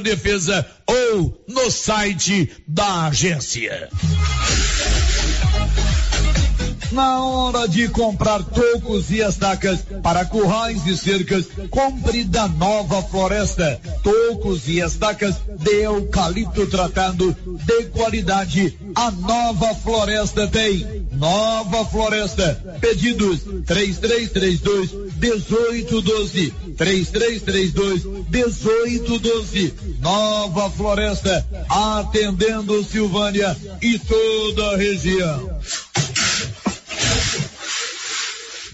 Defesa ou no site da agência. Na hora de comprar tocos e estacas para currais e cercas, compre da Nova Floresta. Tocos e estacas de eucalipto tratado de qualidade. A Nova Floresta tem. Nova Floresta. Pedidos 3332 1812. 3332 1812. Nova Floresta. Atendendo Silvânia e toda a região.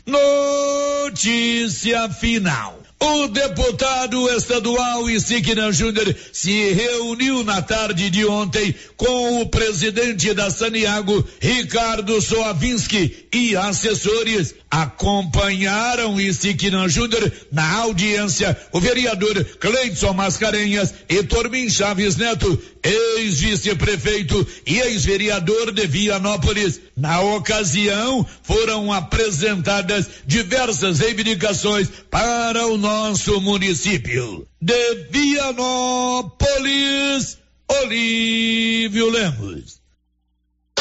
Notícia final. O deputado estadual Isiquina Júnior se reuniu na tarde de ontem com o presidente da Saniago, Ricardo Soavinski, e assessores acompanharam Isiquina Júnior na audiência o vereador Cleidson Mascarenhas e Tormin Chaves Neto, ex-vice-prefeito e ex-vereador de Vianópolis. Na ocasião, foram apresentadas diversas reivindicações para o nosso município. De Vianópolis, Olívio Lemos.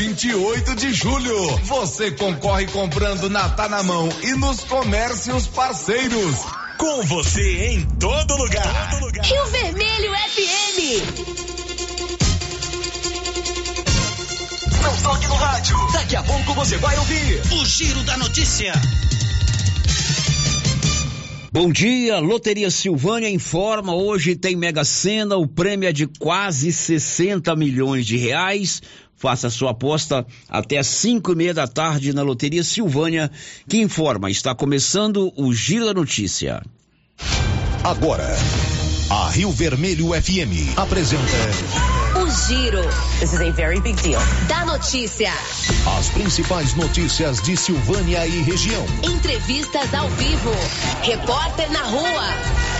28 8 de julho. Você concorre comprando na Tá na Mão e nos comércios parceiros. Com você em todo lugar. Todo lugar. Rio Vermelho FM. Não toque no rádio. Daqui a pouco você vai ouvir o Giro da Notícia. Bom dia, Loteria Silvânia informa, hoje tem Mega Sena, o prêmio é de quase 60 milhões de reais. Faça sua aposta até às cinco e meia da tarde na Loteria Silvânia, que informa, está começando o Giro da Notícia. Agora, a Rio Vermelho FM apresenta o Giro. This is a very big deal. Da notícia. As principais notícias de Silvânia e região. Entrevistas ao vivo. Repórter na rua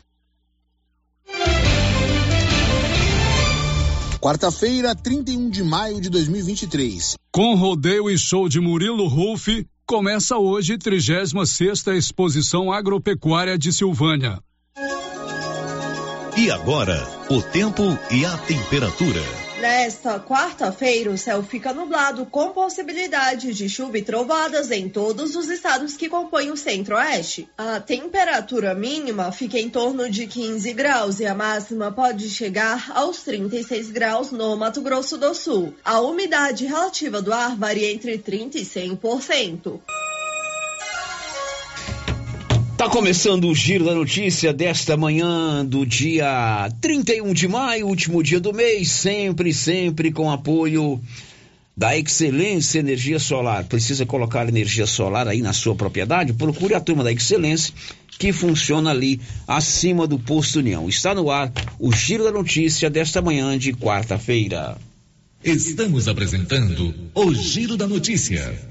Quarta-feira, 31 de maio de 2023. Com rodeio e show de Murilo Rolfe, começa hoje 36 Exposição Agropecuária de Silvânia. E agora, o tempo e a temperatura. Nesta quarta-feira, o céu fica nublado com possibilidade de chuva e trovadas em todos os estados que compõem o centro-oeste. A temperatura mínima fica em torno de 15 graus e a máxima pode chegar aos 36 graus no Mato Grosso do Sul. A umidade relativa do ar varia entre 30 e 100%. Tá começando o giro da notícia desta manhã do dia 31 de maio, último dia do mês, sempre, sempre com apoio da Excelência Energia Solar. Precisa colocar energia solar aí na sua propriedade? Procure a turma da Excelência que funciona ali acima do posto União. Está no ar o giro da notícia desta manhã de quarta-feira. Estamos apresentando o giro da notícia.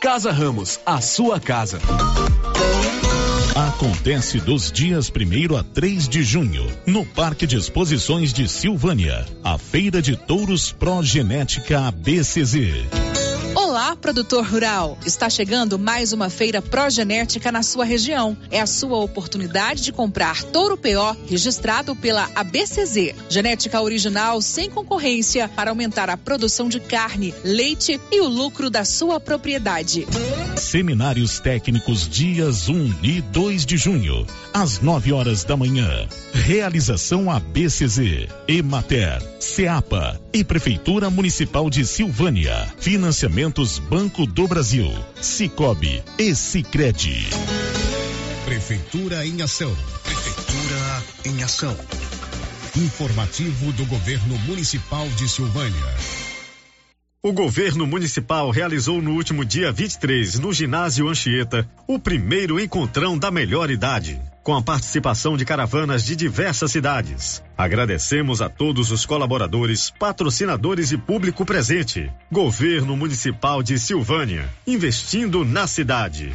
Casa Ramos, a sua casa. Acontece dos dias 1 a 3 de junho, no Parque de Exposições de Silvânia, a Feira de Touros Progenética ABCZ. Olá, produtor rural! Está chegando mais uma feira progenética na sua região. É a sua oportunidade de comprar touro PO registrado pela ABCZ. Genética original sem concorrência para aumentar a produção de carne, leite e o lucro da sua propriedade. Seminários técnicos dias 1 e 2 de junho, às 9 horas da manhã. Realização ABCZ, Emater, Ceapa e Prefeitura Municipal de Silvânia. Financiamentos Banco do Brasil, Cicobi e Cicred. Prefeitura em ação. Prefeitura em ação. Informativo do Governo Municipal de Silvânia. O governo municipal realizou no último dia 23, no ginásio Anchieta, o primeiro encontrão da melhor idade, com a participação de caravanas de diversas cidades. Agradecemos a todos os colaboradores, patrocinadores e público presente. Governo Municipal de Silvânia, investindo na cidade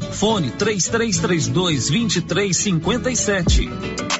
Fone 3332 2357.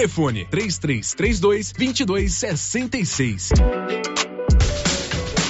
Telefone 3332 2266.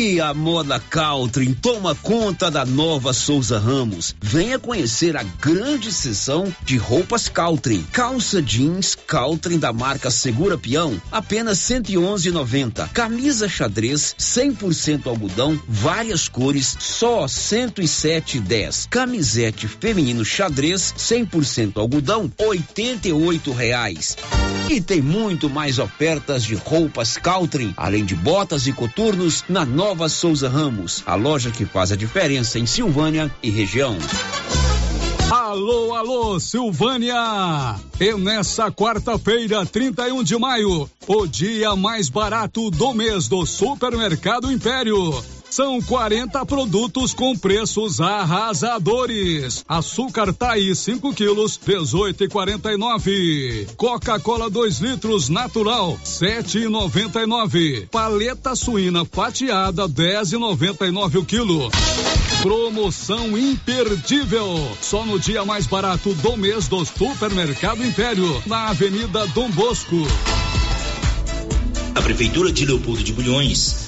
E a moda Caltrim toma conta da nova Souza Ramos. Venha conhecer a grande seção de roupas Caltrim. Calça jeans Caltrim da marca Segura Peão, apenas 111,90. Camisa xadrez 100% algodão, várias cores, só 107,10. Camisete feminino xadrez 100% algodão, 88 reais. E tem muito mais ofertas de roupas Caltrim, além de botas e coturnos na Nova Souza Ramos, a loja que faz a diferença em Silvânia e região. Alô, alô, Silvânia! E nessa quarta-feira, 31 de maio, o dia mais barato do mês do Supermercado Império. São 40 produtos com preços arrasadores. Açúcar Taí 5 quilos, 18,49. Coca-Cola 2 litros natural, 7,99. Paleta suína fatiada, 10,99 o quilo. Promoção imperdível. Só no dia mais barato do mês do Supermercado Império, na Avenida Dom Bosco. A Prefeitura de Leopoldo de Bulhões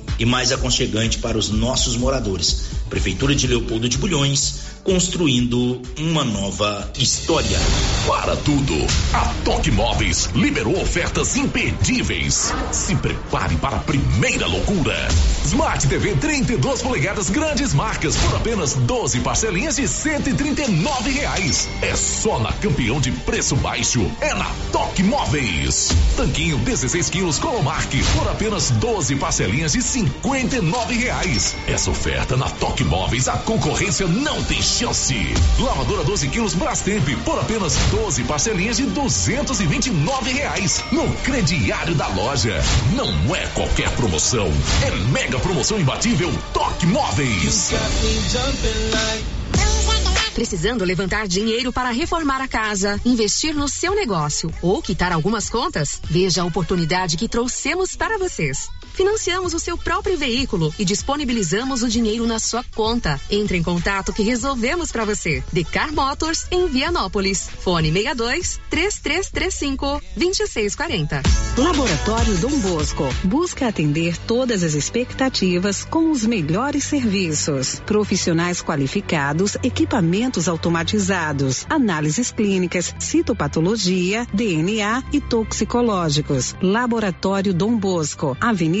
e mais aconchegante para os nossos moradores. Prefeitura de Leopoldo de Bulhões, construindo uma nova história. Para tudo, a Toque Móveis liberou ofertas imperdíveis. Se prepare para a primeira loucura. Smart TV 32 polegadas grandes marcas por apenas 12 parcelinhas de 139 reais. É só na campeão de preço baixo. É na Toque Móveis. Tanquinho 16 quilos Colomark por apenas 12 parcelinhas de 59 reais. Essa oferta na Toque Móveis a concorrência não tem chance. Lavadora 12 quilos Brastemp por apenas 12 parcelinhas de 229 reais no crediário da loja. Não é qualquer promoção, é mega promoção imbatível Toque Móveis. Precisando levantar dinheiro para reformar a casa, investir no seu negócio ou quitar algumas contas? Veja a oportunidade que trouxemos para vocês. Financiamos o seu próprio veículo e disponibilizamos o dinheiro na sua conta. Entre em contato que resolvemos para você. Decar Motors em Vianópolis. Fone 62 3335 2640. Laboratório Dom Bosco busca atender todas as expectativas com os melhores serviços. Profissionais qualificados, equipamentos automatizados, análises clínicas, citopatologia, DNA e toxicológicos. Laboratório Dom Bosco, Avenida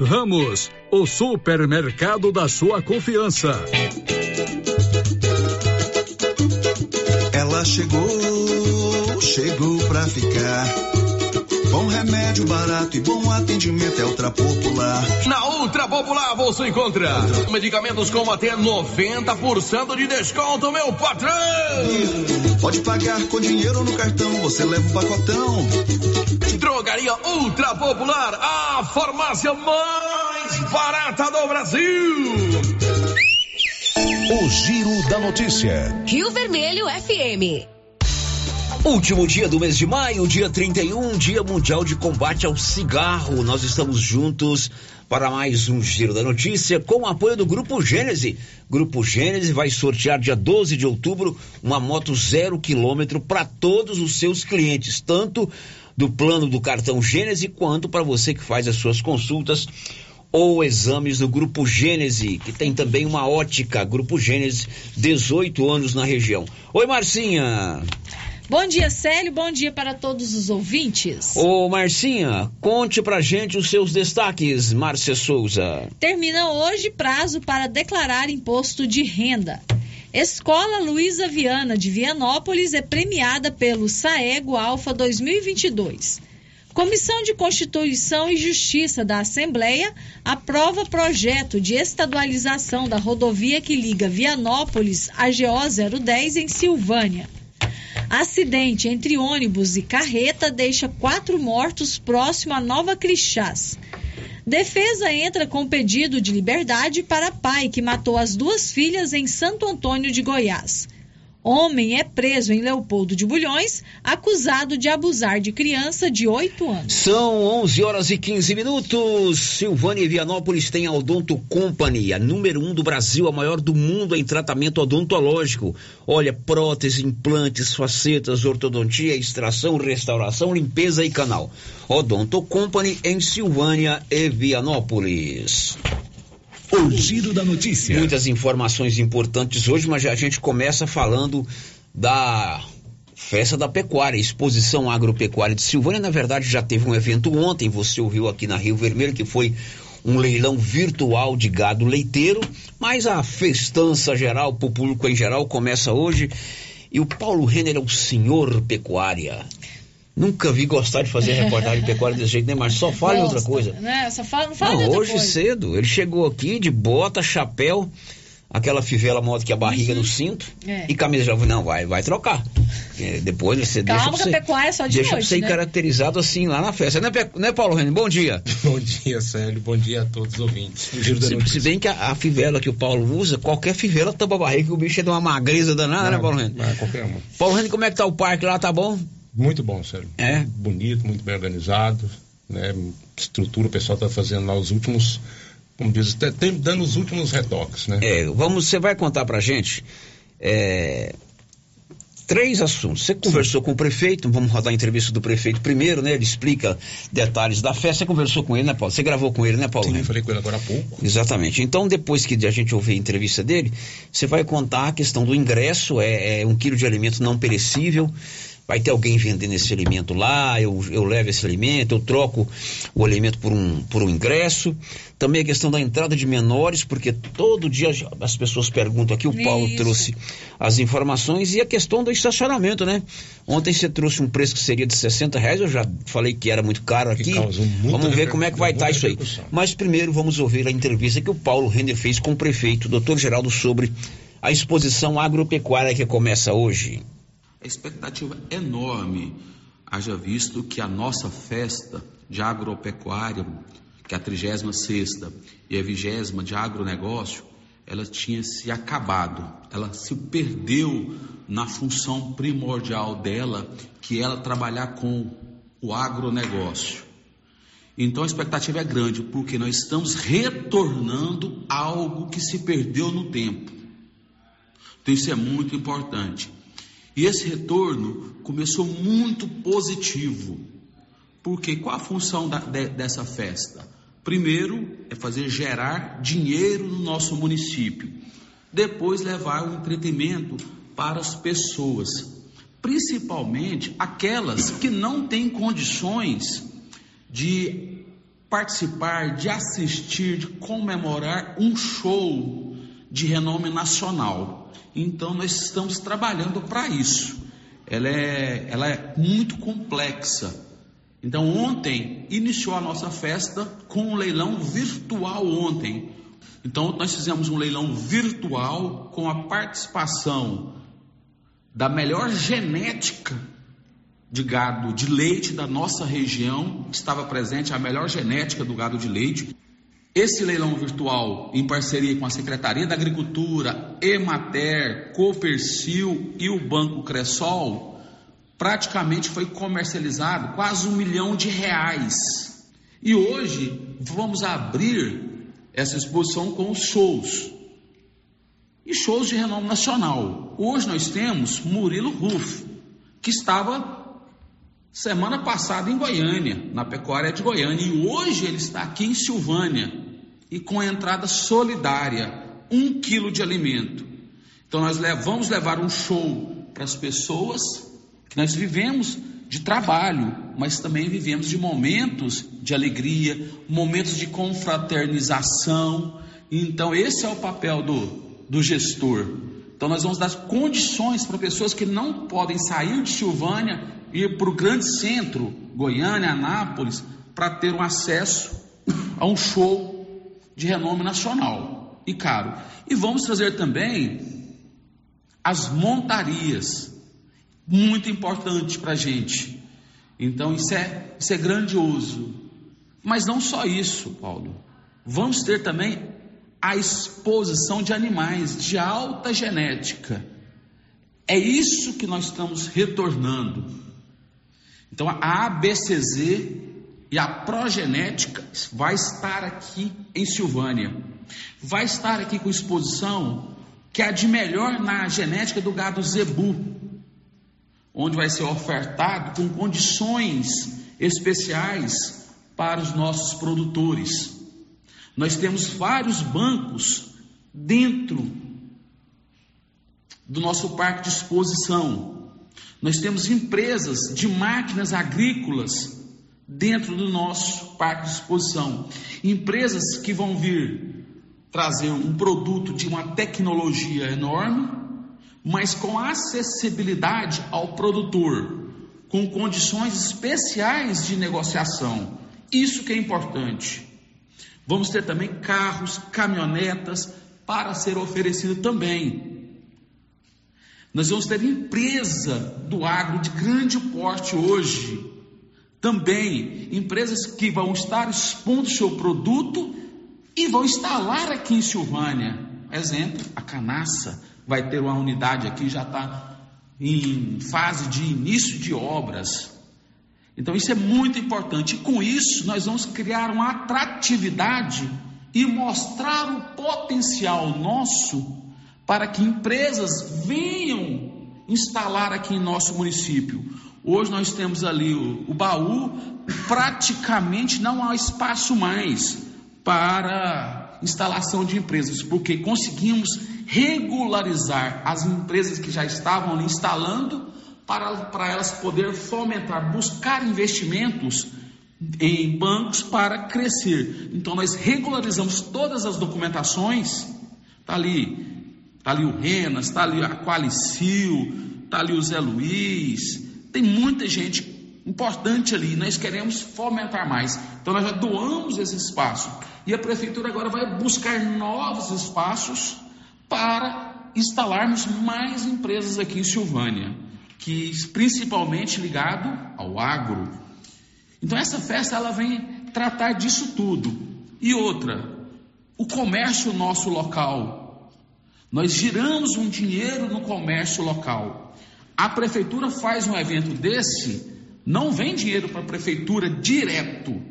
Ramos, o supermercado da sua confiança. Ela chegou, chegou pra ficar. Bom remédio barato e bom atendimento é Ultra Popular. Na Ultra Popular você encontra medicamentos com até 90% de desconto, meu patrão! Pode pagar com dinheiro no cartão, você leva o pacotão. Drogaria Ultra Popular, a farmácia mais barata do Brasil. O Giro da Notícia. Rio Vermelho FM. Último dia do mês de maio, dia 31, Dia Mundial de Combate ao Cigarro. Nós estamos juntos para mais um Giro da Notícia com o apoio do Grupo Gênese. Grupo Gênese vai sortear dia 12 de outubro uma moto zero quilômetro para todos os seus clientes, tanto do plano do cartão Gênese, quanto para você que faz as suas consultas ou exames do Grupo Gênese, que tem também uma ótica, Grupo Gênese, 18 anos na região. Oi, Marcinha. Bom dia, Célio. Bom dia para todos os ouvintes. Ô, Marcinha, conte pra gente os seus destaques, Márcia Souza. Termina hoje prazo para declarar imposto de renda. Escola Luísa Viana de Vianópolis é premiada pelo Saego Alfa 2022. Comissão de Constituição e Justiça da Assembleia aprova projeto de estadualização da rodovia que liga Vianópolis a GO 010 em Silvânia. Acidente entre ônibus e carreta deixa quatro mortos próximo a Nova Crixás. Defesa entra com pedido de liberdade para pai que matou as duas filhas em Santo Antônio de Goiás. Homem é preso em Leopoldo de Bulhões, acusado de abusar de criança de 8 anos. São 11 horas e 15 minutos. Silvânia e Vianópolis tem a Odonto Company, a número um do Brasil, a maior do mundo em tratamento odontológico. Olha, prótese, implantes, facetas, ortodontia, extração, restauração, limpeza e canal. Odonto Company em Silvânia e Vianópolis. O giro da notícia. Muitas informações importantes hoje, mas a gente começa falando da Festa da Pecuária, Exposição Agropecuária de Silvânia. Na verdade, já teve um evento ontem, você ouviu aqui na Rio Vermelho, que foi um leilão virtual de gado leiteiro, mas a festança geral, para o público em geral, começa hoje. E o Paulo Renner é o senhor pecuária. Nunca vi gostar de fazer reportagem de pecuária desse jeito, né? Mas só fala em outra coisa. Né? Só fala, não fala Não, hoje coisa. cedo, ele chegou aqui de bota, chapéu, aquela fivela moto que a barriga no cinto É. e camisa já não vai, vai trocar. É, depois você Calma deixa que a você, pecuária é só de deixa noite, você né? caracterizado assim lá na festa, né, né Paulo Renner? Bom dia. Bom dia, Célio. Bom dia a todos os ouvintes. Se, se bem que a, a fivela que o Paulo usa, qualquer fivela tampa a barriga, que o bicho é de uma magreza danada, né, Paulo Renner? Ah, qualquer uma. Paulo Renner, como é que tá o parque lá, tá bom? Muito bom, Célio. É? Bonito, muito bem organizado. Né? Estrutura, o pessoal está fazendo lá os últimos, como diz, tá- tem- dando os últimos retoques, né? É, vamos, você vai contar pra gente é, três assuntos. Você conversou com o prefeito, vamos rodar a entrevista do prefeito primeiro, né? Ele explica detalhes da festa. Você conversou com ele, né, Paulo? Você gravou com ele, né, Paulo? Sim, Né? falei com ele agora há pouco. Exatamente. Então, depois que a gente ouvir a entrevista dele, você vai contar a questão do ingresso, é, é um quilo de alimento não perecível. Vai ter alguém vendendo esse alimento lá, eu, eu levo esse alimento, eu troco o alimento por um, por um ingresso. Também a questão da entrada de menores, porque todo dia as pessoas perguntam aqui, o Paulo Isso. trouxe as informações, e a questão do estacionamento, né? Ontem você trouxe um preço que seria de 60 reais, eu já falei que era muito caro aqui. Vamos ver como é que vai estar isso aí. Mas primeiro vamos ouvir a entrevista que o Paulo Render fez com o prefeito, doutor Geraldo, sobre a exposição agropecuária que começa hoje. A expectativa é enorme, haja visto que a nossa festa de agropecuária, que é a 36ª e a 20 de agronegócio, ela tinha se acabado, ela se perdeu na função primordial dela, que é ela trabalhar com o agronegócio. Então a expectativa é grande, porque nós estamos retornando algo que se perdeu no tempo. Então isso é muito importante. E esse retorno começou muito positivo. Porque qual a função da- de- dessa festa? Primeiro é fazer gerar dinheiro no nosso município. Depois levar o entretenimento para as pessoas, principalmente aquelas que não têm condições de participar, de assistir, de comemorar um show de renome nacional. Então nós estamos trabalhando para isso. Ela é, ela é muito complexa. Então ontem iniciou a nossa festa com um leilão virtual ontem. Então nós fizemos um leilão virtual com a participação da melhor genética de gado de leite da nossa região, estava presente a melhor genética do gado de leite. Esse leilão virtual, em parceria com a Secretaria da Agricultura, Emater, Copercil e o Banco Cressol, praticamente foi comercializado quase um milhão de reais. E hoje vamos abrir essa exposição com os shows. E shows de renome nacional. Hoje nós temos Murilo Ruff, que estava semana passada em Goiânia, na pecuária de Goiânia, e hoje ele está aqui em Silvânia e com a entrada solidária, um quilo de alimento. Então nós vamos levar um show para as pessoas que nós vivemos de trabalho, mas também vivemos de momentos de alegria, momentos de confraternização. Então esse é o papel do, do gestor. Então nós vamos dar condições para pessoas que não podem sair de Silvânia e ir para o grande centro, Goiânia, Anápolis, para ter um acesso a um show de renome nacional e caro. E vamos trazer também as montarias, muito importante para a gente. Então isso é, isso é grandioso. Mas não só isso, Paulo. Vamos ter também a exposição de animais de alta genética. É isso que nós estamos retornando. Então a ABCZ e a progenética vai estar aqui em Silvânia. Vai estar aqui com exposição que é de melhor na genética do gado zebu, onde vai ser ofertado com condições especiais para os nossos produtores. Nós temos vários bancos dentro do nosso parque de exposição. Nós temos empresas de máquinas agrícolas dentro do nosso parque de exposição. Empresas que vão vir trazer um produto de uma tecnologia enorme, mas com acessibilidade ao produtor, com condições especiais de negociação. Isso que é importante. Vamos ter também carros, caminhonetas para ser oferecido também. Nós vamos ter empresa do agro de grande porte hoje, também empresas que vão estar expondo seu produto e vão instalar aqui em Silvânia. Exemplo, a Canaça vai ter uma unidade aqui, já está em fase de início de obras. Então isso é muito importante. E com isso nós vamos criar uma atratividade e mostrar o potencial nosso para que empresas venham instalar aqui em nosso município. Hoje nós temos ali o, o baú, praticamente não há espaço mais para instalação de empresas, porque conseguimos regularizar as empresas que já estavam ali instalando para, para elas poder fomentar, buscar investimentos em bancos para crescer. Então nós regularizamos todas as documentações, está ali, está ali o Renas, está ali a Qualicil, está ali o Zé Luiz, tem muita gente importante ali, nós queremos fomentar mais. Então nós já doamos esse espaço. E a prefeitura agora vai buscar novos espaços para instalarmos mais empresas aqui em Silvânia, que principalmente ligado ao agro. Então essa festa ela vem tratar disso tudo. E outra, o comércio nosso local. Nós giramos um dinheiro no comércio local. A prefeitura faz um evento desse, não vem dinheiro para a prefeitura direto.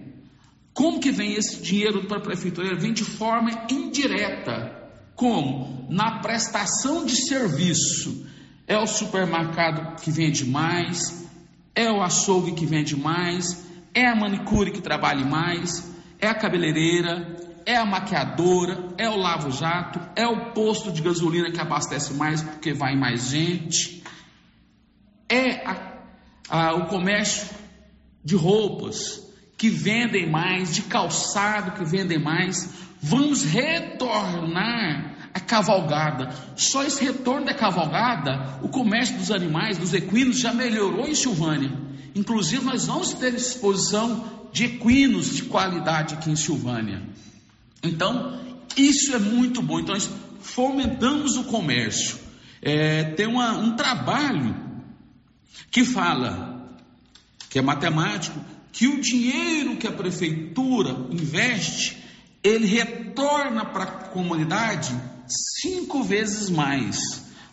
Como que vem esse dinheiro para a prefeitura? Vem de forma indireta. Como? Na prestação de serviço. É o supermercado que vende mais, é o açougue que vende mais, é a manicure que trabalha mais, é a cabeleireira, é a maquiadora, é o lavo-jato, é o posto de gasolina que abastece mais porque vai mais gente é a, a, o comércio de roupas que vendem mais, de calçado que vendem mais. Vamos retornar a cavalgada. Só esse retorno da cavalgada, o comércio dos animais, dos equinos, já melhorou em Silvânia. Inclusive, nós vamos ter exposição de equinos de qualidade aqui em Silvânia. Então, isso é muito bom. Então, nós fomentamos o comércio. É, tem uma, um trabalho que fala, que é matemático, que o dinheiro que a prefeitura investe, ele retorna para a comunidade cinco vezes mais.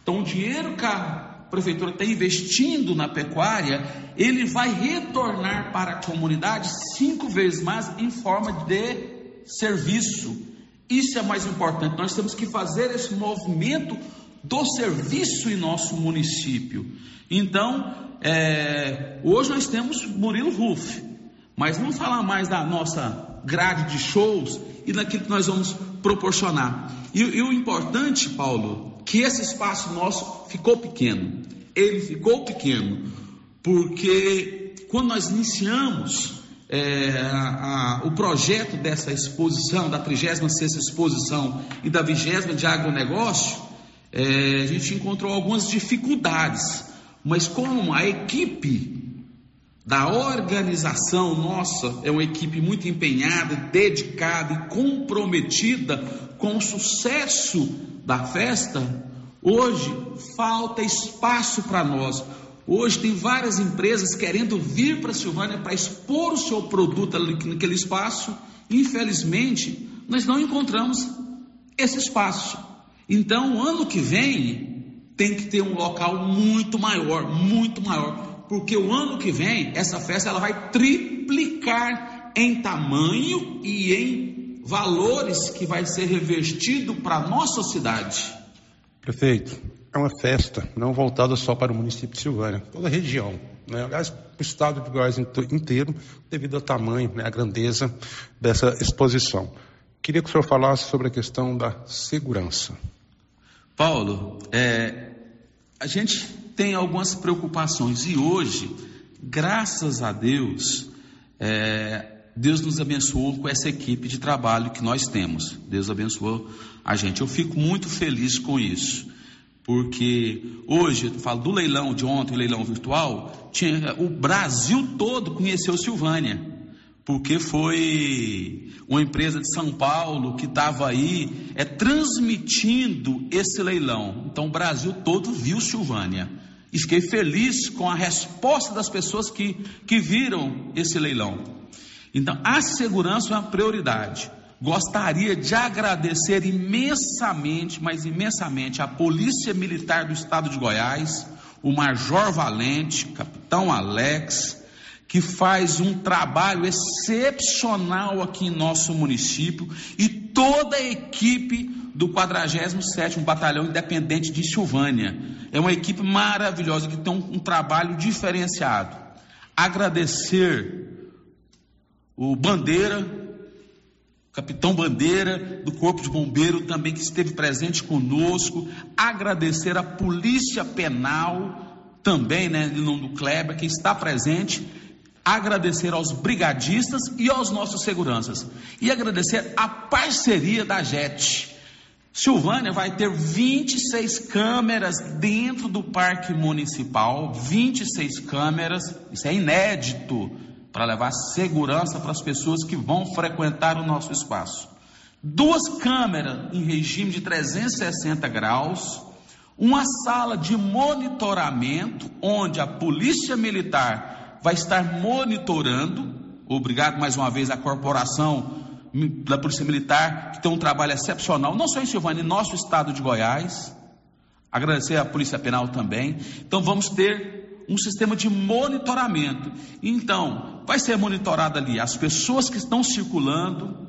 Então, o dinheiro que a prefeitura está investindo na pecuária, ele vai retornar para a comunidade cinco vezes mais em forma de serviço. Isso é mais importante. Nós temos que fazer esse movimento do serviço em nosso município. Então, é, hoje nós temos Murilo Ruff, mas vamos falar mais da nossa grade de shows e daquilo que nós vamos proporcionar. E, e o importante, Paulo, que esse espaço nosso ficou pequeno. Ele ficou pequeno porque quando nós iniciamos é, a, a, o projeto dessa exposição, da 36 exposição e da 20 de agronegócio, é, a gente encontrou algumas dificuldades, mas como a equipe da organização nossa é uma equipe muito empenhada, dedicada e comprometida com o sucesso da festa, hoje falta espaço para nós. Hoje tem várias empresas querendo vir para Silvânia para expor o seu produto naquele espaço. Infelizmente, nós não encontramos esse espaço. Então, ano que vem, tem que ter um local muito maior, muito maior, porque o ano que vem essa festa ela vai triplicar em tamanho e em valores que vai ser revestido para a nossa cidade. Prefeito, é uma festa não voltada só para o município de Silvânia, toda a região. Né? Aliás, o estado de Goiás inteiro, devido ao tamanho, né, à grandeza dessa exposição. Queria que o senhor falasse sobre a questão da segurança. Paulo, é, a gente tem algumas preocupações e hoje, graças a Deus, é, Deus nos abençoou com essa equipe de trabalho que nós temos. Deus abençoou a gente. Eu fico muito feliz com isso, porque hoje, eu falo do leilão de ontem, o leilão virtual, tinha, o Brasil todo conheceu Silvânia porque foi uma empresa de São Paulo que estava aí é, transmitindo esse leilão. Então o Brasil todo viu Silvânia. E fiquei feliz com a resposta das pessoas que, que viram esse leilão. Então a segurança é uma prioridade. Gostaria de agradecer imensamente, mas imensamente, a Polícia Militar do Estado de Goiás, o Major Valente, Capitão Alex, que faz um trabalho excepcional aqui em nosso município e toda a equipe do 47º Batalhão Independente de Silvânia. É uma equipe maravilhosa que tem um, um trabalho diferenciado. Agradecer o Bandeira, Capitão Bandeira do Corpo de Bombeiro também que esteve presente conosco, agradecer a Polícia Penal também, né, em nome do Kleber, que está presente agradecer aos brigadistas e aos nossos seguranças e agradecer a parceria da JET. Silvânia vai ter 26 câmeras dentro do Parque Municipal, 26 câmeras, isso é inédito para levar segurança para as pessoas que vão frequentar o nosso espaço. Duas câmeras em regime de 360 graus, uma sala de monitoramento onde a Polícia Militar vai estar monitorando. Obrigado mais uma vez à corporação da Polícia Militar, que tem um trabalho excepcional, não só em Silvânia, em nosso estado de Goiás. Agradecer à Polícia Penal também. Então vamos ter um sistema de monitoramento. Então, vai ser monitorado ali as pessoas que estão circulando.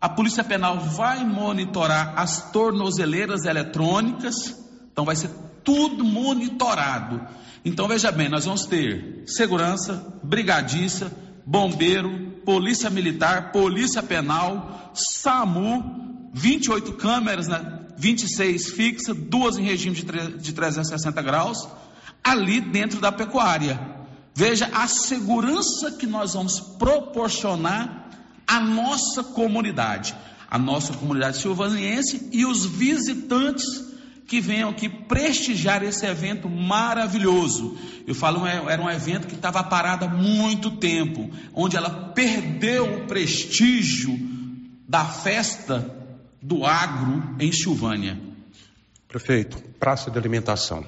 A Polícia Penal vai monitorar as tornozeleiras eletrônicas. Então vai ser tudo monitorado. Então veja bem, nós vamos ter segurança, brigadista, bombeiro, polícia militar, polícia penal, SAMU, 28 câmeras, né? 26 fixas, duas em regime de, de 360 graus, ali dentro da pecuária. Veja a segurança que nós vamos proporcionar à nossa comunidade, à nossa comunidade silvaniense e os visitantes que venham aqui prestigiar esse evento maravilhoso. Eu falo, era um evento que estava parado há muito tempo, onde ela perdeu o prestígio da festa do agro em Silvânia. Prefeito, praça de alimentação.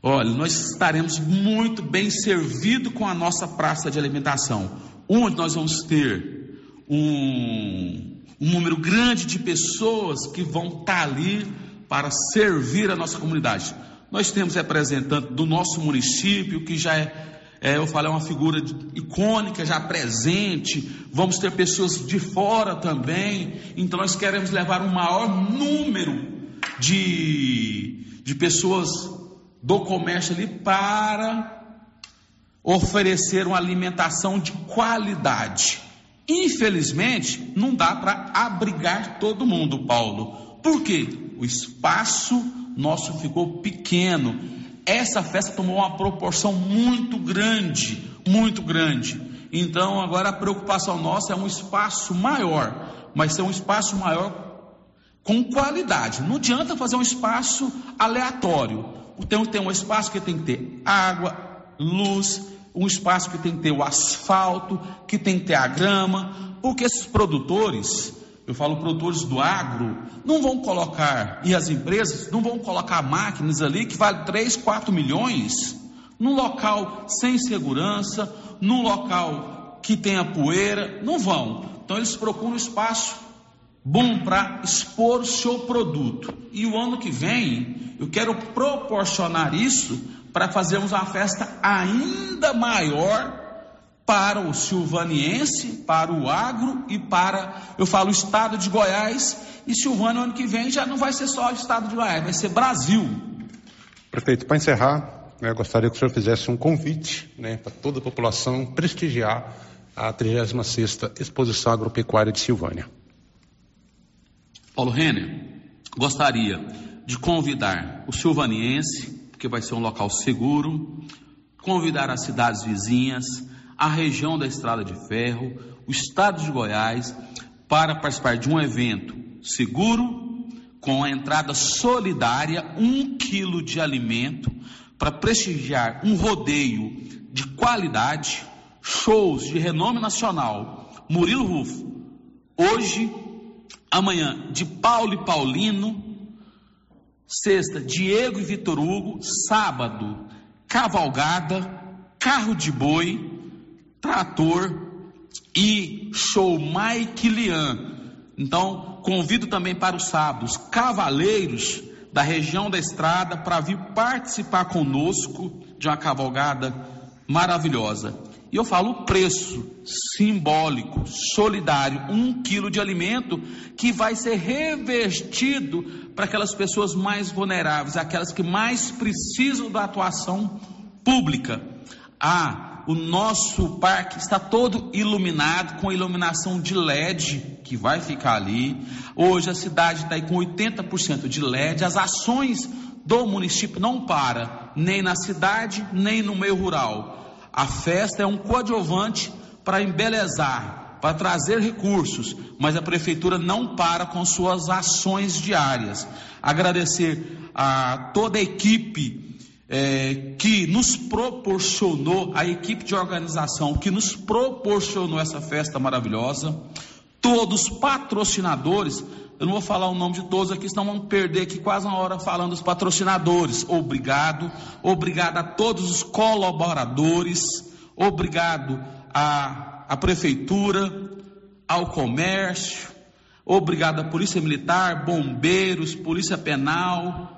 Olha, nós estaremos muito bem servidos com a nossa praça de alimentação, onde nós vamos ter um, um número grande de pessoas que vão estar ali para servir a nossa comunidade. Nós temos representante do nosso município, que já é, é eu falo, é uma figura icônica, já presente. Vamos ter pessoas de fora também. Então nós queremos levar um maior número de, de pessoas do comércio ali para oferecer uma alimentação de qualidade. Infelizmente, não dá para abrigar todo mundo, Paulo. Por quê? O espaço nosso ficou pequeno. Essa festa tomou uma proporção muito grande, muito grande. Então, agora a preocupação nossa é um espaço maior, mas ser um espaço maior com qualidade. Não adianta fazer um espaço aleatório. Tem, tem um espaço que tem que ter água, luz, um espaço que tem que ter o asfalto, que tem que ter a grama, porque esses produtores, eu falo produtores do agro, não vão colocar, e as empresas não vão colocar máquinas ali que valem 3, 4 milhões, num local sem segurança, num local que tenha poeira, não vão. Então eles procuram um espaço bom para expor o seu produto. E o ano que vem, eu quero proporcionar isso para fazermos uma festa ainda maior para o silvaniense, para o agro e para, eu falo, o estado de Goiás. E Silvânia, ano que vem, já não vai ser só o estado de Goiás, vai ser Brasil. Prefeito, para encerrar, né, eu gostaria que o senhor fizesse um convite né, para toda a população prestigiar a 36ª Exposição Agropecuária de Silvânia. Paulo Renner, gostaria de convidar o silvaniense, porque vai ser um local seguro, convidar as cidades vizinhas, a região da Estrada de Ferro, o estado de Goiás, para participar de um evento seguro, com a entrada solidária, um quilo de alimento, para prestigiar um rodeio de qualidade, shows de renome nacional. Murilo Rufo, hoje, amanhã, de Paulo e Paulino, Sexta, Diego e Vitor Hugo. Sábado, cavalgada, carro de boi, trator e show Mike Lian. Então, convido também para os sábados cavaleiros da região da estrada para vir participar conosco de uma cavalgada maravilhosa. E eu falo o preço simbólico, solidário, um quilo de alimento que vai ser revertido para aquelas pessoas mais vulneráveis, aquelas que mais precisam da atuação pública. Ah, o nosso parque está todo iluminado com iluminação de LED que vai ficar ali. Hoje a cidade está aí com 80% de LED. As ações do município não para nem na cidade nem no meio rural. A festa é um coadjuvante para embelezar, para trazer recursos, mas a prefeitura não para com suas ações diárias. Agradecer a toda a equipe é, que nos proporcionou, a equipe de organização que nos proporcionou essa festa maravilhosa, todos os patrocinadores, eu não vou falar o nome de todos aqui, senão vamos perder aqui quase uma hora falando dos patrocinadores. Obrigado, obrigado a todos os colaboradores, obrigado à, à prefeitura, ao comércio, obrigado à Polícia Militar, bombeiros, Polícia Penal,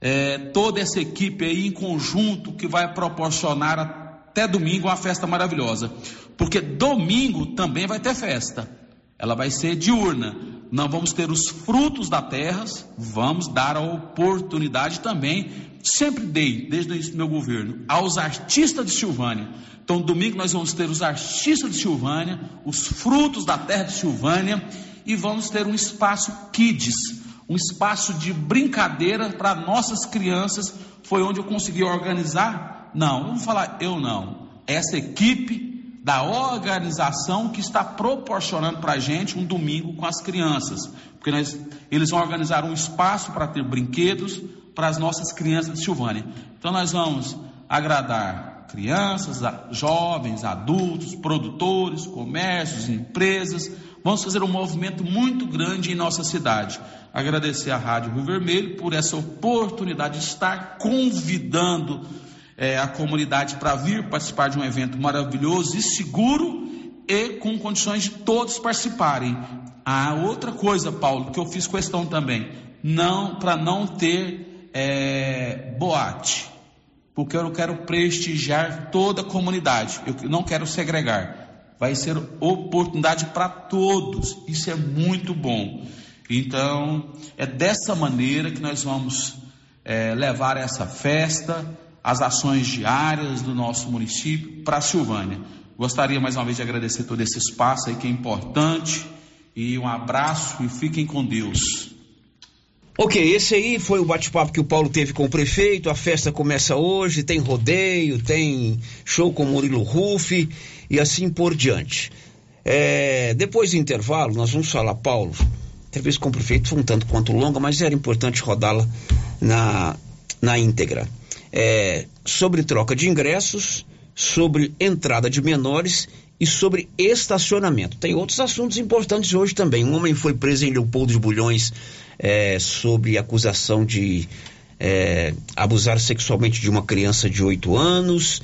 é, toda essa equipe aí em conjunto que vai proporcionar até domingo uma festa maravilhosa. Porque domingo também vai ter festa. Ela vai ser diurna não vamos ter os frutos da terra, vamos dar a oportunidade também, sempre dei, desde o início do meu governo, aos artistas de Silvânia. Então, domingo nós vamos ter os artistas de Silvânia, os frutos da terra de Silvânia, e vamos ter um espaço kids, um espaço de brincadeira para nossas crianças. Foi onde eu consegui organizar? Não, vamos falar eu não. Essa equipe da organização que está proporcionando para a gente um domingo com as crianças. Porque nós, eles vão organizar um espaço para ter brinquedos para as nossas crianças de Silvânia. Então nós vamos agradar crianças, jovens, adultos, produtores, comércios, empresas. Vamos fazer um movimento muito grande em nossa cidade. Agradecer à Rádio Rio Vermelho por essa oportunidade de estar convidando é, a comunidade para vir participar de um evento maravilhoso e seguro e com condições de todos participarem. A outra coisa, Paulo, que eu fiz questão também, não para não ter é, boate, porque eu quero prestigiar toda a comunidade, eu não quero segregar. Vai ser oportunidade para todos, isso é muito bom. Então, é dessa maneira que nós vamos é, levar essa festa, as ações diárias do nosso município para a Silvânia. Gostaria mais uma vez de agradecer todo esse espaço aí que é importante e um abraço e fiquem com Deus. Ok, esse aí foi o bate-papo que o Paulo teve com o prefeito. A festa começa hoje, tem rodeio, tem show com Murilo Ruff e assim por diante. É, depois do intervalo, nós vamos falar, Paulo. Entrevista com o prefeito foi um tanto quanto longa, mas era importante rodá-la na, na íntegra. É, sobre troca de ingressos, sobre entrada de menores e sobre estacionamento. Tem outros assuntos importantes hoje também. Um homem foi preso em Leopoldo de Bulhões é, sob acusação de é, abusar sexualmente de uma criança de 8 anos.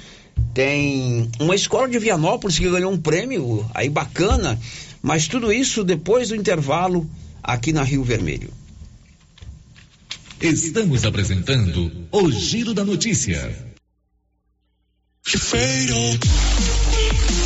Tem uma escola de Vianópolis que ganhou um prêmio aí bacana, mas tudo isso depois do intervalo aqui na Rio Vermelho. Estamos apresentando o Giro da Notícia.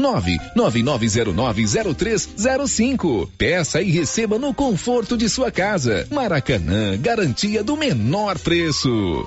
999090305. Peça e receba no conforto de sua casa. Maracanã, garantia do menor preço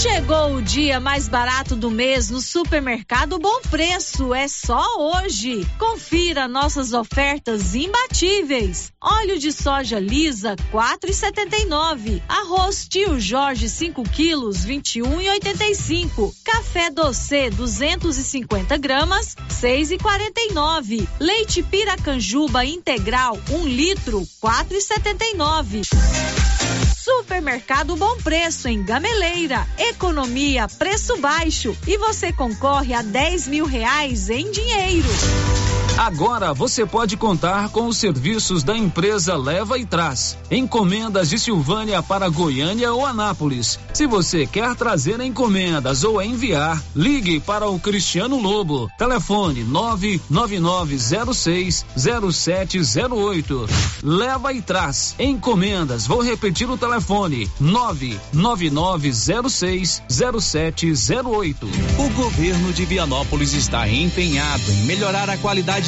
Chegou o dia mais barato do mês no Supermercado Bom Preço. É só hoje. Confira nossas ofertas imbatíveis. Óleo de soja lisa 4,79. Arroz Tio Jorge 5 quilos 21,85. Café doce 250 gramas 6,49. Leite Piracanjuba integral 1 litro 4,79. Supermercado Bom Preço em Gameleira. Economia, preço baixo e você concorre a 10 mil reais em dinheiro. Agora você pode contar com os serviços da empresa Leva e Traz. Encomendas de Silvânia para Goiânia ou Anápolis. Se você quer trazer encomendas ou enviar, ligue para o Cristiano Lobo. Telefone 999060708. Leva e Traz. Encomendas. Vou repetir o telefone: 999060708. O governo de Vianópolis está empenhado em melhorar a qualidade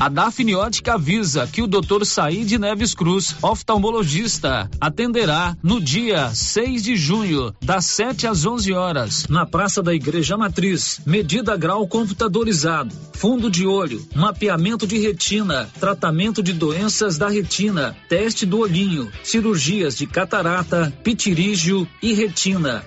A Dafniótica avisa que o Dr. Said Neves Cruz, oftalmologista, atenderá no dia 6 de junho, das 7 às 11 horas, na Praça da Igreja Matriz. Medida grau computadorizado, fundo de olho, mapeamento de retina, tratamento de doenças da retina, teste do olhinho, cirurgias de catarata, pitirígio e retina.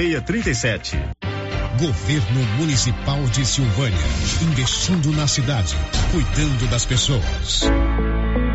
999645637. Governo Municipal de Silvânia. Investindo na cidade, cuidando das pessoas.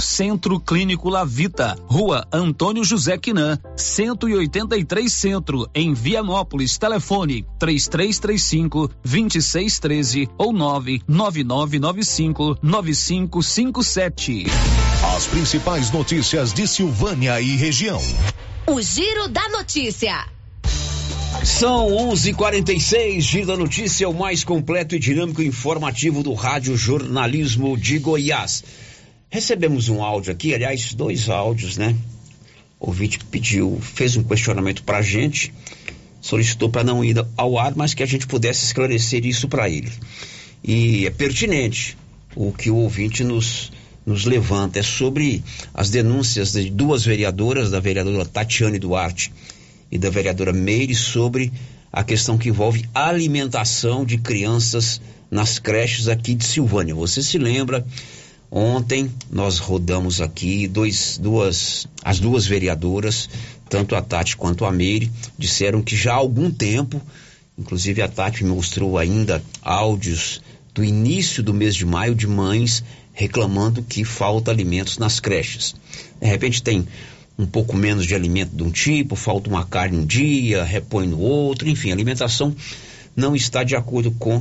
Centro Clínico Lavita, Rua Antônio José Quinan, 183 Centro, em Vianópolis. Telefone 3335 2613 ou 99995 9557. As principais notícias de Silvânia e região. O Giro da Notícia. São 11:46. Giro da Notícia, o mais completo e dinâmico informativo do Rádio Jornalismo de Goiás. Recebemos um áudio aqui, aliás, dois áudios, né? O ouvinte pediu, fez um questionamento para a gente, solicitou para não ir ao ar, mas que a gente pudesse esclarecer isso para ele. E é pertinente o que o ouvinte nos, nos levanta, é sobre as denúncias de duas vereadoras, da vereadora Tatiane Duarte e da vereadora Meire, sobre a questão que envolve alimentação de crianças nas creches aqui de Silvânia. Você se lembra Ontem nós rodamos aqui dois, duas, as duas vereadoras, tanto a Tati quanto a Meire, disseram que já há algum tempo, inclusive a Tati mostrou ainda áudios do início do mês de maio de mães reclamando que falta alimentos nas creches. De repente tem um pouco menos de alimento de um tipo, falta uma carne um dia, repõe no outro, enfim, a alimentação não está de acordo com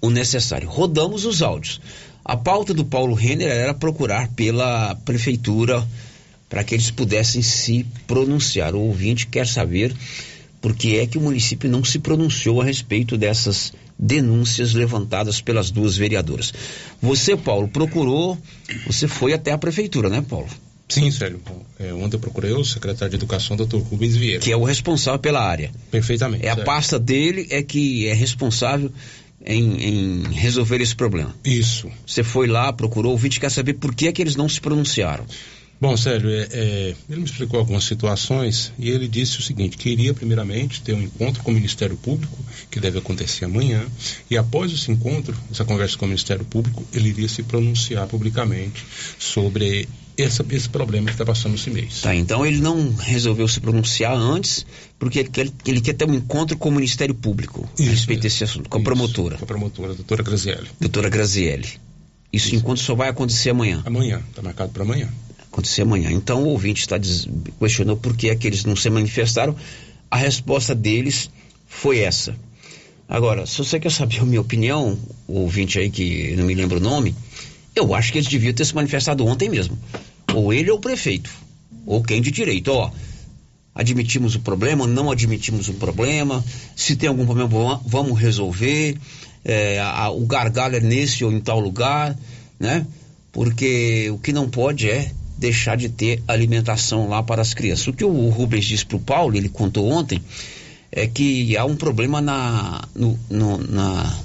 o necessário. Rodamos os áudios. A pauta do Paulo Renner era procurar pela prefeitura para que eles pudessem se pronunciar. O ouvinte quer saber por que é que o município não se pronunciou a respeito dessas denúncias levantadas pelas duas vereadoras. Você, Paulo, procurou, você foi até a prefeitura, né, Paulo? Sim, Sérgio. É, ontem eu procurei o secretário de Educação, doutor Rubens Vieira. Que é o responsável pela área. Perfeitamente. É a pasta dele é que é responsável em, em, resolver esse problema. Isso. Você foi lá, procurou, o ouvinte quer saber por que é que eles não se pronunciaram. Bom, Sérgio, é, é, ele me explicou algumas situações e ele disse o seguinte: queria primeiramente ter um encontro com o Ministério Público, que deve acontecer amanhã, e após esse encontro, essa conversa com o Ministério Público, ele iria se pronunciar publicamente sobre esse, esse problema que está passando esse mês. Tá, então ele não resolveu se pronunciar antes, porque ele quer, ele quer ter um encontro com o Ministério Público Isso, a respeito desse assunto, com a Isso, promotora. Com a promotora, a doutora Grazielli. Doutora Grazielli. Isso, Isso. enquanto só vai acontecer amanhã. Amanhã, está marcado para amanhã. Acontecer amanhã. Então o ouvinte está questionou por que é que eles não se manifestaram. A resposta deles foi essa. Agora, se você quer saber a minha opinião, o ouvinte aí que não me lembra o nome, eu acho que eles deviam ter se manifestado ontem mesmo. Ou ele ou o prefeito. Ou quem de direito. Ó, admitimos o problema, não admitimos o problema. Se tem algum problema, vamos resolver. É, a, o gargalo é nesse ou em tal lugar, né? Porque o que não pode é deixar de ter alimentação lá para as crianças. O que o Rubens disse para o Paulo, ele contou ontem, é que há um problema na, no, no, na,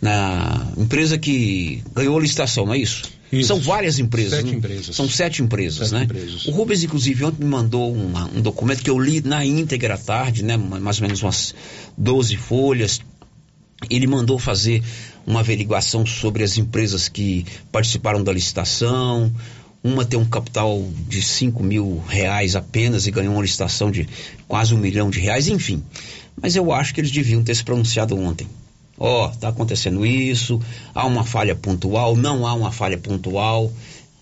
na empresa que ganhou a licitação, não é isso? Isso. São várias empresas. Sete né? empresas. São sete empresas, Sete né? empresas. O Rubens, inclusive, ontem me mandou uma, um documento que eu li na íntegra à tarde, né? Mais ou menos umas 12 folhas. Ele mandou fazer uma averiguação sobre as empresas que participaram da licitação. Uma tem um capital de 5 mil reais apenas e ganhou uma licitação de quase um milhão de reais, enfim. Mas eu acho que eles deviam ter se pronunciado ontem. Ó, oh, está acontecendo isso, há uma falha pontual, não há uma falha pontual.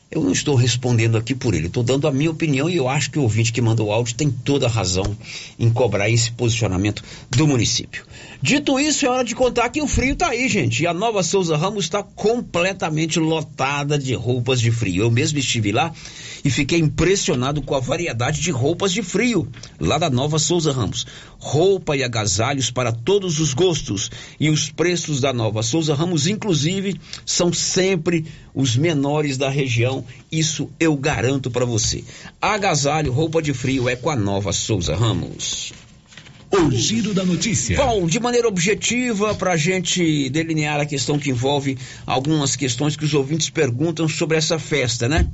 Eu não estou respondendo aqui por ele, estou dando a minha opinião e eu acho que o ouvinte que mandou o áudio tem toda a razão em cobrar esse posicionamento do município. Dito isso, é hora de contar que o frio tá aí, gente. E a nova Souza Ramos está completamente lotada de roupas de frio. Eu mesmo estive lá e fiquei impressionado com a variedade de roupas de frio lá da nova Souza Ramos. Roupa e agasalhos para todos os gostos. E os preços da nova Souza Ramos, inclusive, são sempre os menores da região. Isso eu garanto para você. Agasalho, roupa de frio é com a nova Souza Ramos. O giro da notícia. Bom, de maneira objetiva, para a gente delinear a questão que envolve algumas questões que os ouvintes perguntam sobre essa festa, né?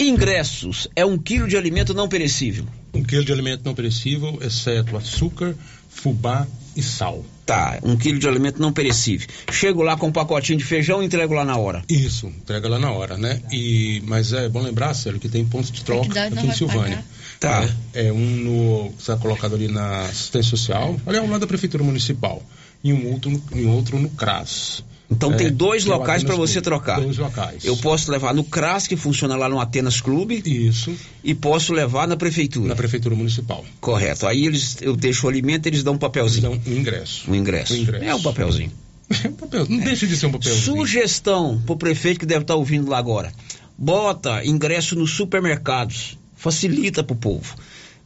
Ingressos é um quilo de alimento não perecível. Um quilo de alimento não perecível, exceto açúcar, fubá e sal. Tá, um quilo de alimento não perecível. Chego lá com um pacotinho de feijão e entrego lá na hora. Isso, entrega lá na hora, né? E, mas é bom lembrar, Célio, que tem pontos de troca aqui em Silvânia. pagar. Tá. É, é um no, que está colocado ali na assistência social, ali ao lado da prefeitura municipal, e um outro, no- e outro no CRAS. Então É, tem dois é o locais para você Clube. trocar. Dois locais. Eu posso levar no CRAS, que funciona lá no Atenas Clube. Isso. E posso levar na prefeitura. Na prefeitura municipal. Correto. Aí eles, eu deixo o alimento, eles dão um papelzinho. Eles dão um ingresso. Um ingresso. Um ingresso. É um papelzinho. É um papel, não deixa de ser um papelzinho. Sugestão pro prefeito que deve estar ouvindo lá agora. Bota ingresso nos supermercados. Facilita pro povo.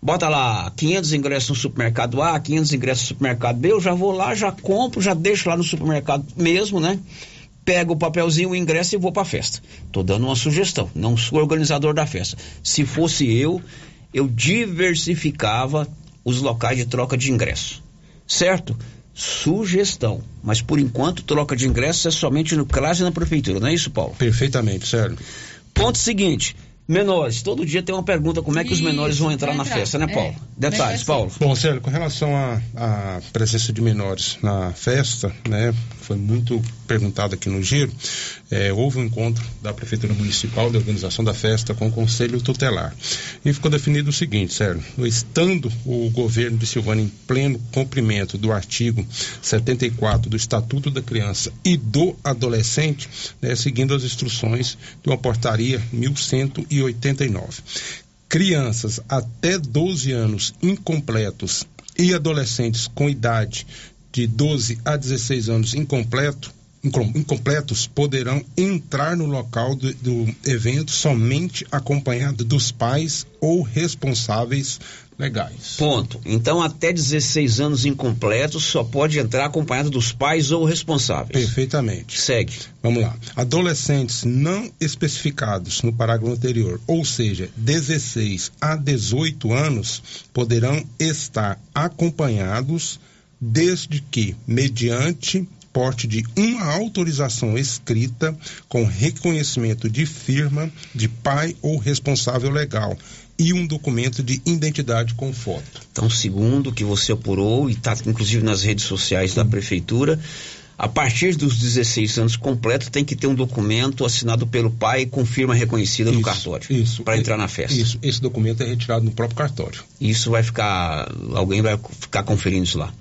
Bota lá 500 ingressos no supermercado A, 500 ingressos no supermercado B. Eu já vou lá, já compro, já deixo lá no supermercado mesmo, né? Pego o papelzinho, o ingresso e vou pra festa. Tô dando uma sugestão. Não sou organizador da festa. Se fosse eu, eu diversificava os locais de troca de ingresso. Certo? Sugestão. Mas por enquanto, troca de ingressos é somente no CRAS e na prefeitura, não é isso, Paulo? Perfeitamente, sério. Ponto seguinte. Menores, todo dia tem uma pergunta como é que os menores vão entrar na festa, né, é. Paulo? Detalhes, Paulo. Bom, Sérgio, com relação à presença de menores na festa, né, foi muito perguntado aqui no Giro, é, houve um encontro da Prefeitura Municipal de organização da festa com o Conselho Tutelar. E ficou definido o seguinte, Sérgio, estando o governo de Silvânia em pleno cumprimento do artigo 74 do Estatuto da Criança e do Adolescente, né, seguindo as instruções de uma portaria 1189 crianças até 12 anos incompletos e adolescentes com idade de 12 a 16 anos incompleto, incom- incompletos poderão entrar no local do, do evento somente acompanhado dos pais ou responsáveis legais. Ponto. Então, até 16 anos incompletos só pode entrar acompanhado dos pais ou responsáveis. Perfeitamente. Segue. Vamos lá. Adolescentes não especificados no parágrafo anterior, ou seja, 16 a 18 anos, poderão estar acompanhados desde que, mediante porte de uma autorização escrita com reconhecimento de firma de pai ou responsável legal e um documento de identidade com foto. Então, segundo que você apurou e está inclusive nas redes sociais da prefeitura, a partir dos 16 anos completo tem que ter um documento assinado pelo pai com firma reconhecida no cartório. Isso. Para entrar na festa. Isso. Esse documento é retirado no próprio cartório. Isso vai ficar. Alguém vai ficar conferindo isso lá.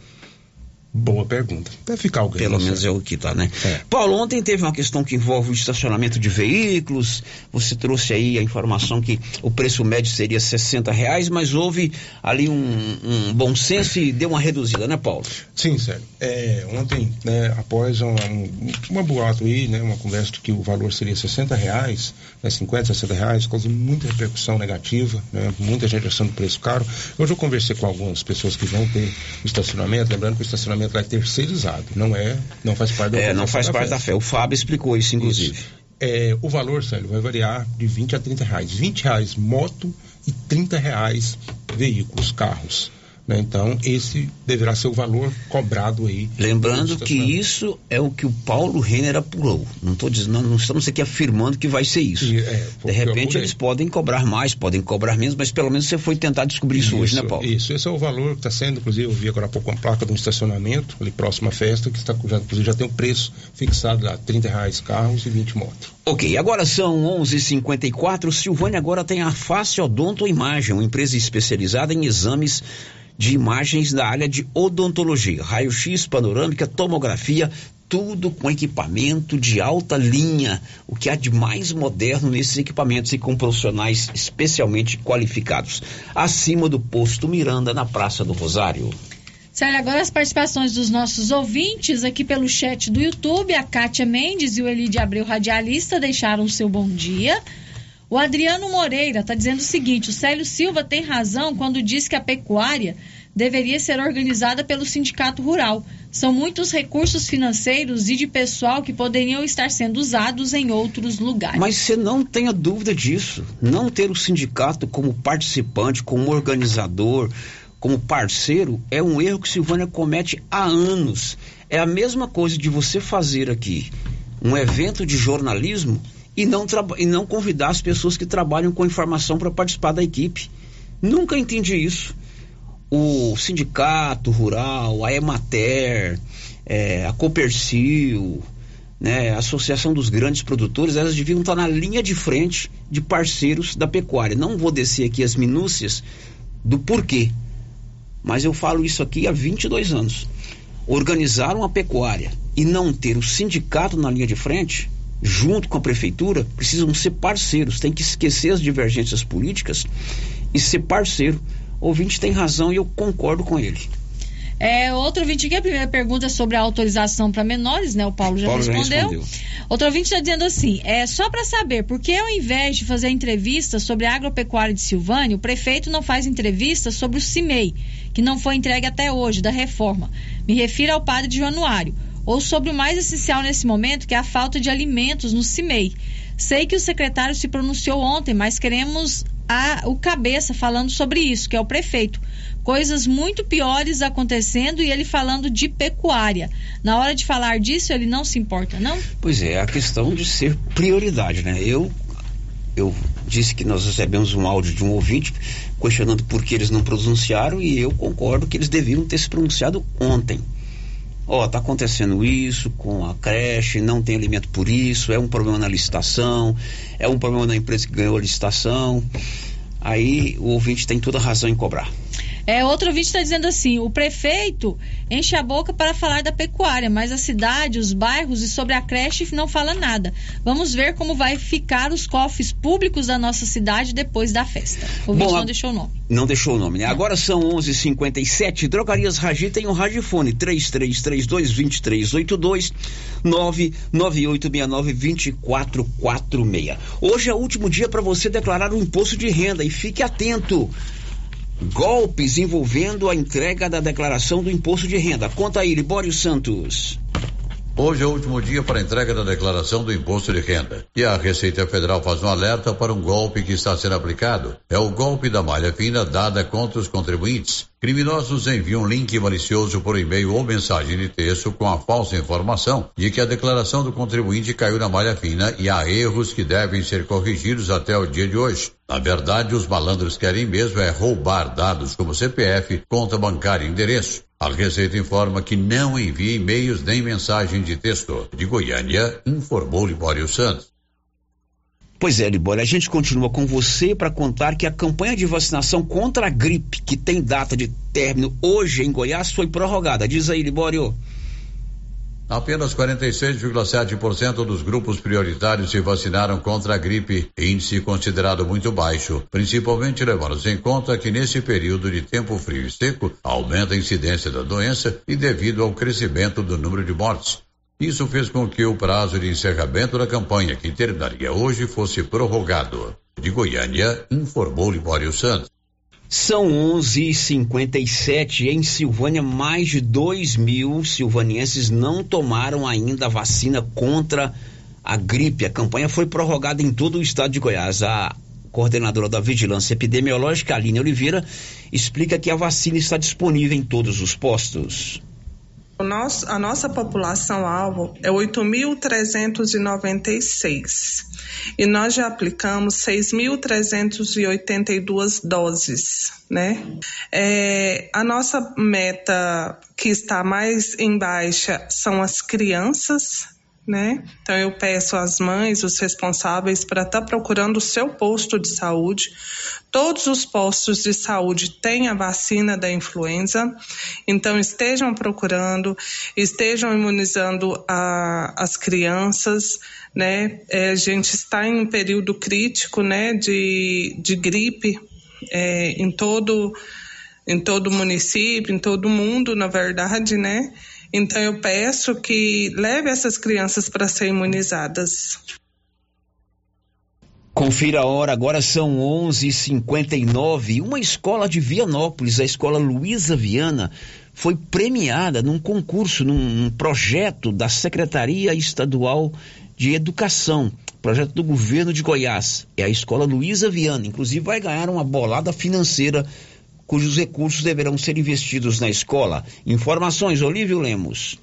Boa pergunta. Deve ficar alguém. Pelo menos é o que tá, né? Paulo, ontem teve uma questão que envolve o estacionamento de veículos. Você trouxe aí a informação que o preço médio seria 60 reais, mas houve ali um, um bom senso e deu uma reduzida, né, Paulo? Sim, sério. É, ontem, né, após um, um, uma boato aí, né, uma conversa de que o valor seria 60 reais, né, 50, 60 reais, causou muita repercussão negativa, né, muita gente achando o preço caro. Hoje eu conversei com algumas pessoas que vão ter estacionamento, lembrando que o estacionamento lá é terceirizado, não é, não faz parte da É, não faz parte da fé. O Fábio explicou isso, inclusive. É, o valor, Célio, vai variar de 20 a 30 reais. 20 reais moto e 30 reais veículos, carros. Né? Então, esse deverá ser o valor cobrado aí. Lembrando que isso é o que o Paulo Renner apurou. Não, tô dizendo, não, não estamos aqui afirmando que vai ser isso. E, é, De o repente eles podem cobrar mais, podem cobrar menos, mas pelo menos você foi tentar descobrir isso, hoje, né, Paulo? Isso, esse é o valor que está sendo, inclusive, eu vi agora há pouco uma placa de um estacionamento, ali próximo à festa, que está, já, inclusive já tem um preço fixado lá, 30 reais carros e 20 motos. Ok, agora são 11:54. Silvânia agora tem a Face Odonto Imagem, uma empresa especializada em exames de imagens da área de odontologia, raio-x, panorâmica, tomografia, tudo com equipamento de alta linha, o que há de mais moderno nesses equipamentos e com profissionais especialmente qualificados, acima do posto Miranda na Praça do Rosário. Célia, agora as participações dos nossos ouvintes aqui pelo chat do YouTube. A Kátia Mendes e o Elide Abreu Radialista deixaram o seu bom dia. O Adriano Moreira está dizendo o seguinte: o Célio Silva tem razão quando diz que a pecuária deveria ser organizada pelo sindicato rural. São muitos recursos financeiros e de pessoal que poderiam estar sendo usados em outros lugares. Mas você não tenha dúvida disso. Não ter o sindicato como participante, como organizador, como parceiro, é um erro que Silvânia comete há anos. É a mesma coisa de você fazer aqui um evento de jornalismo e não, e não convidar as pessoas que trabalham com informação para participar da equipe. Nunca entendi isso o Sindicato Rural, a Emater, é, a Copercil, né, a Associação dos Grandes Produtores, elas deviam estar na linha de frente de parceiros da pecuária. Não vou descer aqui as minúcias do porquê, mas eu falo isso aqui há 22 anos. Organizar uma pecuária e não ter o sindicato na linha de frente, junto com a prefeitura, precisam ser parceiros, tem que esquecer as divergências políticas e ser parceiro o ouvinte tem razão e eu concordo com ele. É, outro ouvinte aqui, a primeira pergunta é sobre a autorização para menores, né? O Paulo já, Paulo respondeu. já respondeu. Outro ouvinte está dizendo assim: é só para saber, por que ao invés de fazer entrevista sobre a agropecuária de Silvânia, o prefeito não faz entrevista sobre o CIMEI, que não foi entregue até hoje, da reforma? Me refiro ao padre de Januário. Ou sobre o mais essencial nesse momento, que é a falta de alimentos no CIMEI. Sei que o secretário se pronunciou ontem, mas queremos a, o cabeça falando sobre isso, que é o prefeito. Coisas muito piores acontecendo e ele falando de pecuária. Na hora de falar disso, ele não se importa, não? Pois é, a questão de ser prioridade, né? Eu eu disse que nós recebemos um áudio de um ouvinte questionando por que eles não pronunciaram e eu concordo que eles deviam ter se pronunciado ontem. Ó, oh, tá acontecendo isso com a creche, não tem alimento por isso, é um problema na licitação, é um problema na empresa que ganhou a licitação. Aí o ouvinte tem toda razão em cobrar. É, outro ouvinte está dizendo assim: o prefeito enche a boca para falar da pecuária, mas a cidade, os bairros e sobre a creche não fala nada. Vamos ver como vai ficar os cofres públicos da nossa cidade depois da festa. O ouvinte Bom, não deixou o nome. Não deixou o nome, né? Agora são 11:57. h 57 Drogarias Ragi tem um radiofone 33322382 998692446. Hoje é o último dia para você declarar o imposto de renda e fique atento golpes envolvendo a entrega da declaração do imposto de renda. Conta aí, Libório Santos. Hoje é o último dia para a entrega da declaração do imposto de renda. E a Receita Federal faz um alerta para um golpe que está sendo aplicado. É o golpe da malha fina dada contra os contribuintes. Criminosos enviam um link malicioso por e-mail ou mensagem de texto com a falsa informação de que a declaração do contribuinte caiu na malha fina e há erros que devem ser corrigidos até o dia de hoje. Na verdade, os malandros querem mesmo é roubar dados como CPF, conta bancária e endereço. A Receita informa que não envia e-mails nem mensagem de texto. De Goiânia, informou Libório Santos. Pois é, Libório, a gente continua com você para contar que a campanha de vacinação contra a gripe, que tem data de término hoje em Goiás, foi prorrogada. Diz aí, Libório. Apenas 46,7% dos grupos prioritários se vacinaram contra a gripe, índice considerado muito baixo, principalmente levando-se em conta que nesse período de tempo frio e seco aumenta a incidência da doença e devido ao crescimento do número de mortes. Isso fez com que o prazo de encerramento da campanha, que terminaria hoje, fosse prorrogado. De Goiânia, informou Libório Santos. São 11h57 em Silvânia. Mais de 2 mil silvanienses não tomaram ainda a vacina contra a gripe. A campanha foi prorrogada em todo o estado de Goiás. A coordenadora da Vigilância Epidemiológica, Aline Oliveira, explica que a vacina está disponível em todos os postos. Nosso, a nossa população-alvo é 8.396 e nós já aplicamos 6.382 doses, né? É, a nossa meta que está mais em baixa são as crianças, né? Então eu peço às mães, os responsáveis, para estar procurando o seu posto de saúde. Todos os postos de saúde têm a vacina da influenza, então estejam procurando, estejam imunizando a, as crianças, né? É, a gente está em um período crítico, né, de, de gripe é, em todo em todo município, em todo mundo, na verdade, né? Então eu peço que leve essas crianças para serem imunizadas. Confira a hora, agora são 11:59. Uma escola de Vianópolis, a escola Luísa Viana, foi premiada num concurso, num projeto da Secretaria Estadual de Educação, projeto do governo de Goiás. É a escola Luísa Viana, inclusive vai ganhar uma bolada financeira cujos recursos deverão ser investidos na escola. Informações, Olívio Lemos.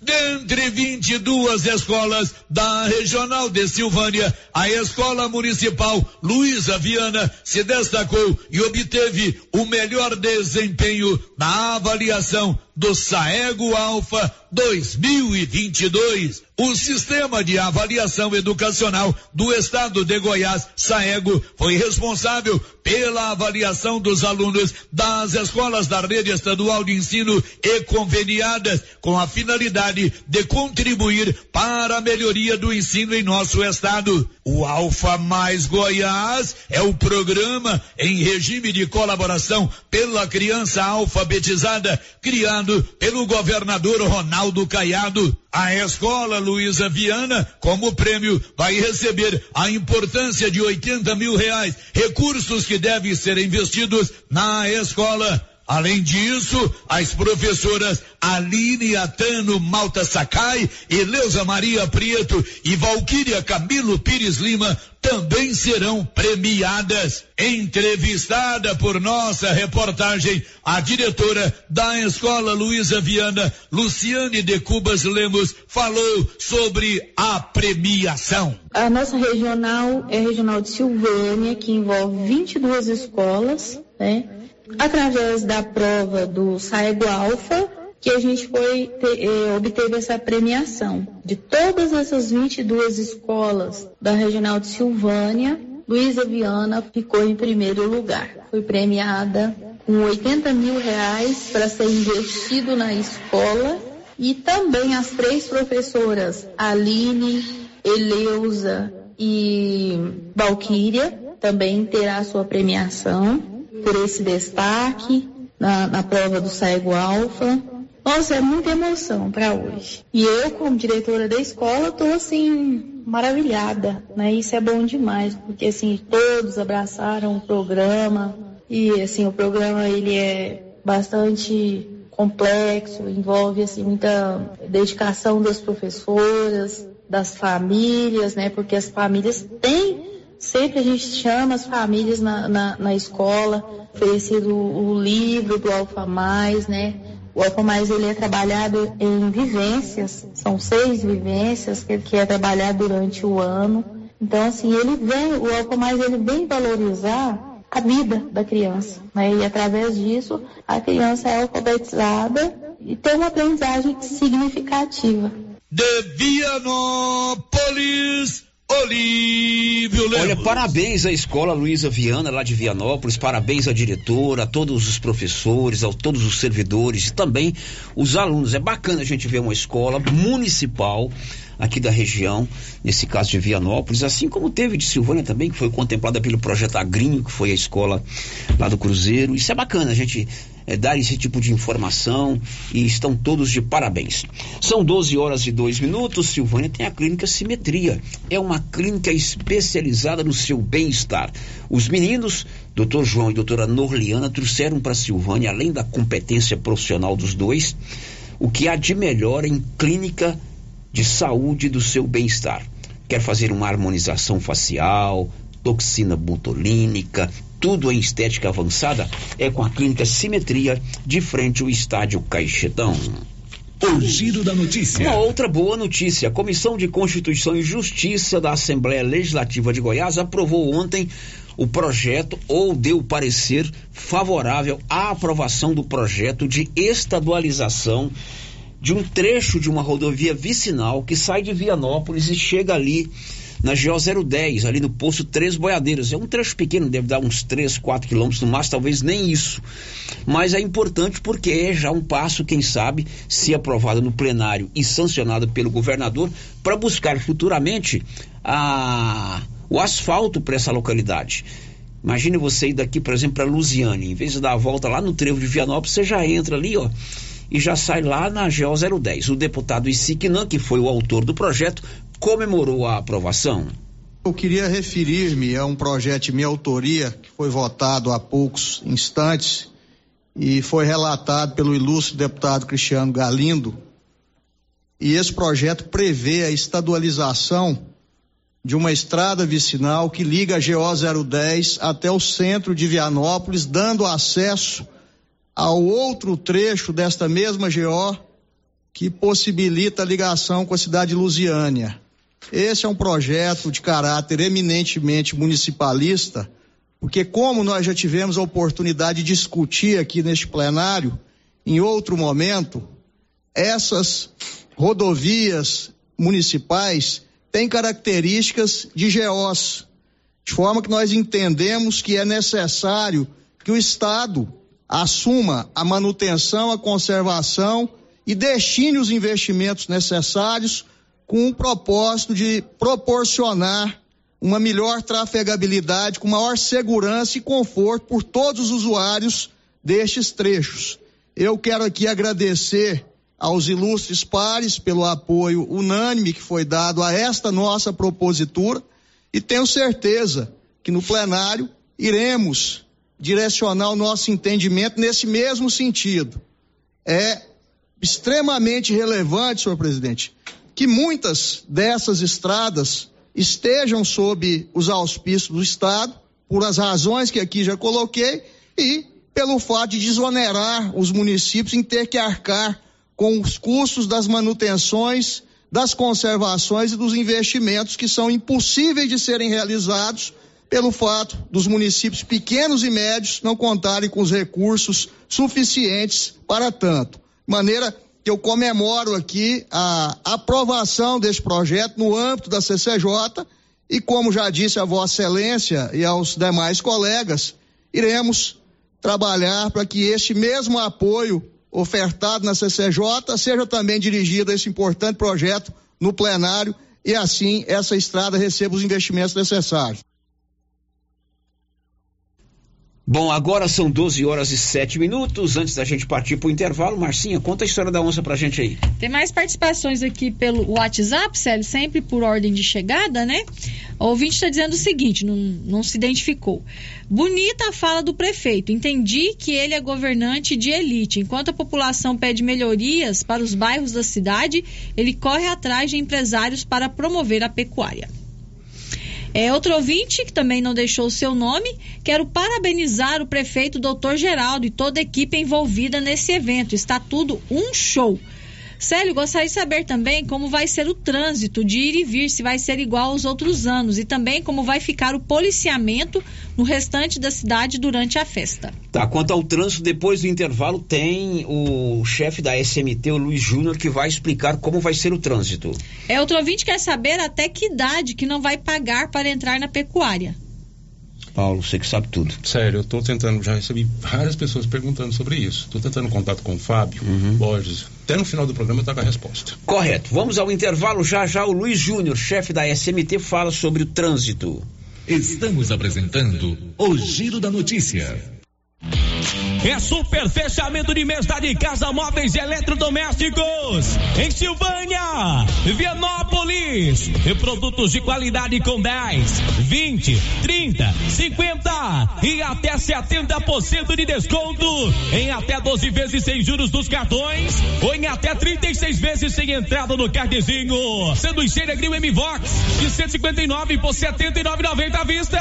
Dentre 22 escolas da Regional de Silvânia, a Escola Municipal Luísa Viana se destacou e obteve o melhor desempenho na avaliação do Saego Alfa 2022. O sistema de avaliação educacional do estado de Goiás, Saego, foi responsável pela avaliação dos alunos das escolas da rede estadual de ensino e conveniadas, com a finalidade de contribuir para a melhoria do ensino em nosso estado. O Alfa Mais Goiás é o programa em regime de colaboração pela criança alfabetizada, criado pelo governador Ronaldo Caiado. A escola Luísa Viana, como prêmio, vai receber a importância de 80 mil reais, recursos que devem ser investidos na escola. Além disso, as professoras Aline Atano Malta Sakai, Eleusa Maria Prieto e Valquíria Camilo Pires Lima também serão premiadas. Entrevistada por nossa reportagem, a diretora da Escola Luísa Viana, Luciane de Cubas Lemos, falou sobre a premiação. A nossa regional é a regional de Silvânia, que envolve 22 escolas, né? Através da prova do Saego Alfa, que a gente foi ter, eh, obteve essa premiação. De todas essas 22 escolas da Regional de Silvânia, Luísa Viana ficou em primeiro lugar. Foi premiada com 80 mil reais para ser investido na escola e também as três professoras, Aline, Eleusa e Valquíria, também terá sua premiação por esse destaque na, na prova do Saego Alfa. Nossa, é muita emoção para hoje. E eu, como diretora da escola, estou assim maravilhada, né? Isso é bom demais, porque assim todos abraçaram o programa e assim o programa ele é bastante complexo, envolve assim muita dedicação das professoras, das famílias, né? Porque as famílias têm Sempre a gente chama as famílias na, na, na escola, oferecido o, livro do Alfa Mais, né? O Alfa Mais ele é trabalhado em vivências, são seis vivências que, que é trabalhado durante o ano. Então, assim, ele vem, o Alfa Mais ele vem valorizar a vida da criança, né? E através disso, a criança é alfabetizada e tem uma aprendizagem significativa. De Vianópolis, Olívio Lemos. Olha, parabéns à escola Luísa Viana, lá de Vianópolis, parabéns à diretora, a todos os professores, a todos os servidores e também os alunos. É bacana a gente ver uma escola municipal aqui da região, nesse caso de Vianópolis, assim como teve de Silvânia também, que foi contemplada pelo projeto Agrinho, que foi a escola lá do Cruzeiro. Isso é bacana, a gente é, dar esse tipo de informação e estão todos de parabéns. São 12 horas e 2 minutos. Silvânia tem a clínica Simetria. É uma clínica especializada no seu bem-estar. Os meninos, Dr. João e doutora Norliana, trouxeram para Silvânia, além da competência profissional dos dois, o que há de melhor em clínica de saúde do seu bem-estar. Quer fazer uma harmonização facial, toxina botulínica, tudo em estética avançada, é com a Clínica Simetria, de frente ao Estádio Caixetão. O giro da notícia. Uma outra boa notícia: a Comissão de Constituição e Justiça da Assembleia Legislativa de Goiás aprovou ontem o projeto ou deu parecer favorável à aprovação do projeto de estadualização de um trecho de uma rodovia vicinal que sai de Vianópolis e chega ali na GO 010, ali no posto Três Boiadeiras. É um trecho pequeno, deve dar uns 3, 4 quilômetros no máximo, talvez nem isso. Mas é importante porque é já um passo, quem sabe, se aprovado no plenário e sancionado pelo governador, para buscar futuramente a, o asfalto para essa localidade. Imagine você ir daqui, por exemplo, para Lusiane. Em vez de dar a volta lá no trevo de Vianópolis, você já entra ali, ó, e já sai lá na GO 010. O deputado Isiquinan, que foi o autor do projeto, comemorou a aprovação. Eu queria referir-me a um projeto de minha autoria que foi votado há poucos instantes e foi relatado pelo ilustre deputado Cristiano Galindo. E esse projeto prevê a estadualização de uma estrada vicinal que liga a GO 010 até o centro de Vianópolis, dando acesso ao outro trecho desta mesma GO que possibilita a ligação com a cidade de Lusiânia. Esse é um projeto de caráter eminentemente municipalista, porque como nós já tivemos a oportunidade de discutir aqui neste plenário, em outro momento, essas rodovias municipais têm características de GOs, de forma que nós entendemos que é necessário que o Estado assuma a manutenção, a conservação e destine os investimentos necessários com o propósito de proporcionar uma melhor trafegabilidade, com maior segurança e conforto por todos os usuários destes trechos. Eu quero aqui agradecer aos ilustres pares pelo apoio unânime que foi dado a esta nossa propositura e tenho certeza que no plenário iremos direcionar o nosso entendimento nesse mesmo sentido. É extremamente relevante, senhor presidente, que muitas dessas estradas estejam sob os auspícios do Estado, por as razões que aqui já coloquei, e pelo fato de desonerar os municípios em ter que arcar com os custos das manutenções, das conservações e dos investimentos que são impossíveis de serem realizados pelo fato dos municípios pequenos e médios não contarem com os recursos suficientes para tanto. De maneira que eu comemoro aqui a aprovação deste projeto no âmbito da CCJ e, como já disse a Vossa Excelência e aos demais colegas, iremos trabalhar para que este mesmo apoio ofertado na CCJ seja também dirigido a esse importante projeto no plenário e assim essa estrada receba os investimentos necessários. Bom, agora são 12 horas e 7 minutos. Antes da gente partir para o intervalo, Marcinha, conta a história da onça pra gente aí. Tem mais participações aqui pelo WhatsApp, Célio, sempre por ordem de chegada, né? O ouvinte está dizendo o seguinte: não, não se identificou. Bonita a fala do prefeito. Entendi que ele é governante de elite. Enquanto a população pede melhorias para os bairros da cidade, ele corre atrás de empresários para promover a pecuária. É, outro ouvinte, que também não deixou o seu nome, quero parabenizar o prefeito doutor Geraldo e toda a equipe envolvida nesse evento. Está tudo um show. Célio, gostaria de saber também como vai ser o trânsito de ir e vir, se vai ser igual aos outros anos, e também como vai ficar o policiamento no restante da cidade durante a festa. Tá, quanto ao trânsito, depois do intervalo, tem o chefe da SMT, o Luiz Júnior, que vai explicar como vai ser o trânsito. É, outro ouvinte quer saber até que idade que não vai pagar para entrar na pecuária. Paulo, você que sabe tudo. Sério, eu estou tentando, já recebi várias pessoas perguntando sobre isso. Estou tentando contato com o Fábio, Uhum. Borges. Até no final do programa eu estou com a resposta. Correto. Vamos ao intervalo. Já já o Luiz Júnior, chefe da SMT, fala sobre o trânsito. Estamos apresentando o Giro da Notícia. É super fechamento de mês da de casa móveis e eletrodomésticos em Silvânia, Vianópolis. E produtos de qualidade com 10, 20, 30, 50 e até 70% de desconto em até 12 vezes sem juros dos cartões ou em até 36 vezes sem entrada no cardezinho. Sanduicheira Grill M-Vox de 159 por 79,90 à vista.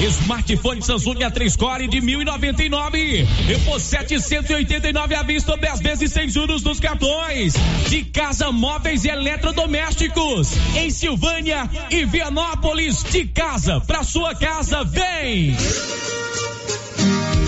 Smartphone Samsung A3 Core de 1099 e por 789 à vista ou 10 vezes sem juros nos cartões. De casa, móveis e eletrodomésticos. Em Silvânia e Vianópolis. De casa pra sua casa, vem!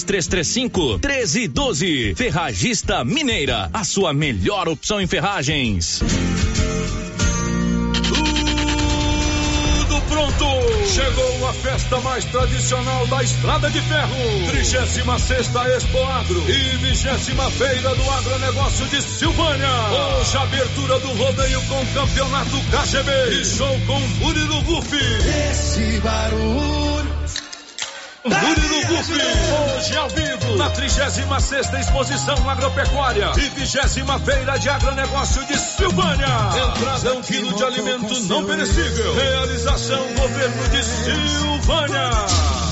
3335 1312. Ferragista Mineira, a sua melhor opção em ferragens. Tudo pronto! Chegou a festa mais tradicional da Estrada de Ferro. 36 Expo Agro e 20 Feira do Agronegócio de Silvânia. Hoje abertura do rodeio com campeonato KGB e show com Murilo Rufi. Esse barulho. Hoje ao vivo, na 36 Exposição Agropecuária e 20 Feira de Agronegócio de Silvânia. Entrada um quilo de alimento não perecível. Realização Governo de Silvânia.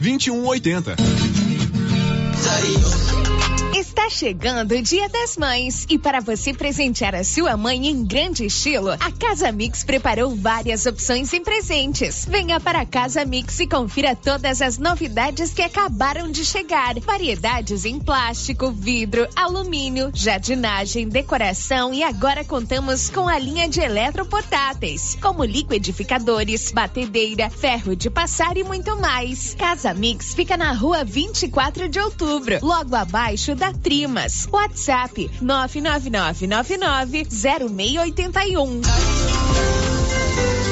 2180. Está chegando o Dia das Mães e para você presentear a sua mãe em grande estilo, a Casa Mix preparou várias opções em presentes. Venha para a Casa Mix e confira todas as novidades que acabaram de chegar. Variedades em plástico, vidro, alumínio, jardinagem, decoração e agora contamos com a linha de eletroportáteis, como liquidificadores, batedeira, ferro de passar e muito mais. Casa Mix fica na rua 24 de outubro, logo abaixo da Trimas. WhatsApp 999990681.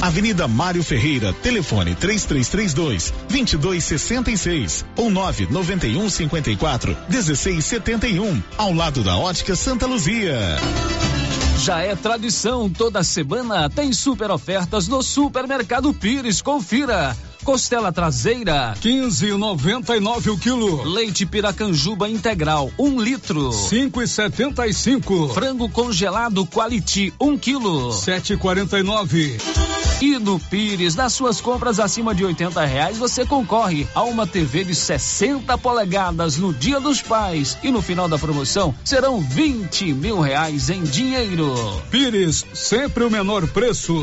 Avenida Mário Ferreira, telefone 3332 2266 ou 991 54 1671, ao lado da Ótica Santa Luzia. Já é tradição, toda semana tem super ofertas no Supermercado Pires. Confira. Costela traseira, 15,99 o quilo. Leite Piracanjuba integral, 1 um litro, 5,75. Frango congelado Quality, 1 um quilo, 7,49. E no Pires, nas suas compras acima de 80 reais, você concorre a uma TV de 60 polegadas no Dia dos Pais. E no final da promoção serão 20 mil reais em dinheiro. Pires, sempre o menor preço.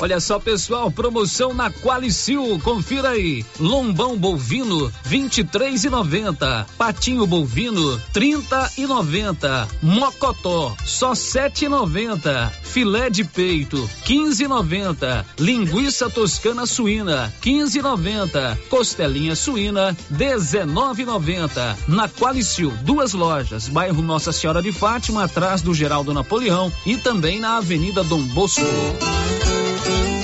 Olha só, pessoal, promoção na Qualicil, confira aí. Lombão bovino, 23 e 90. Patinho bovino, 30 e 90. Mocotó, só 7 e 90. Filé de peito, 15 e 90. Linguiça toscana suína, 15 e 90. Costelinha suína, 19 e 90. Na Qualicil, duas lojas, bairro Nossa Senhora de Fátima, atrás do Geraldo Napoleão e também na Avenida Dom Bosco. Thank you.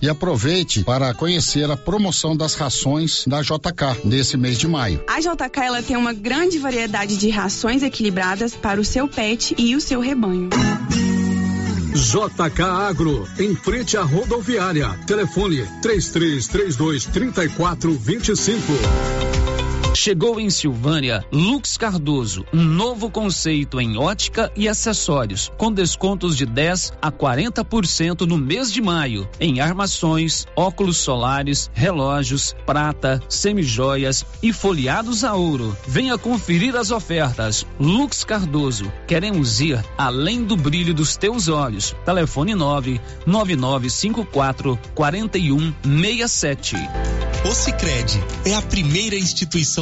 E aproveite para conhecer a promoção das rações da JK nesse mês de maio. A JK ela tem uma grande variedade de rações equilibradas para o seu pet e o seu rebanho. JK Agro, em frente à rodoviária. Telefone 3332 3425. Chegou em Silvânia Lux Cardoso, um novo conceito em ótica e acessórios, com descontos de 10 a 40% no mês de maio, em armações, óculos solares, relógios, prata, semijoias e folheados a ouro. Venha conferir as ofertas. Lux Cardoso, queremos ir além do brilho dos teus olhos. Telefone 9 9954 4167. O Sicredi é a primeira instituição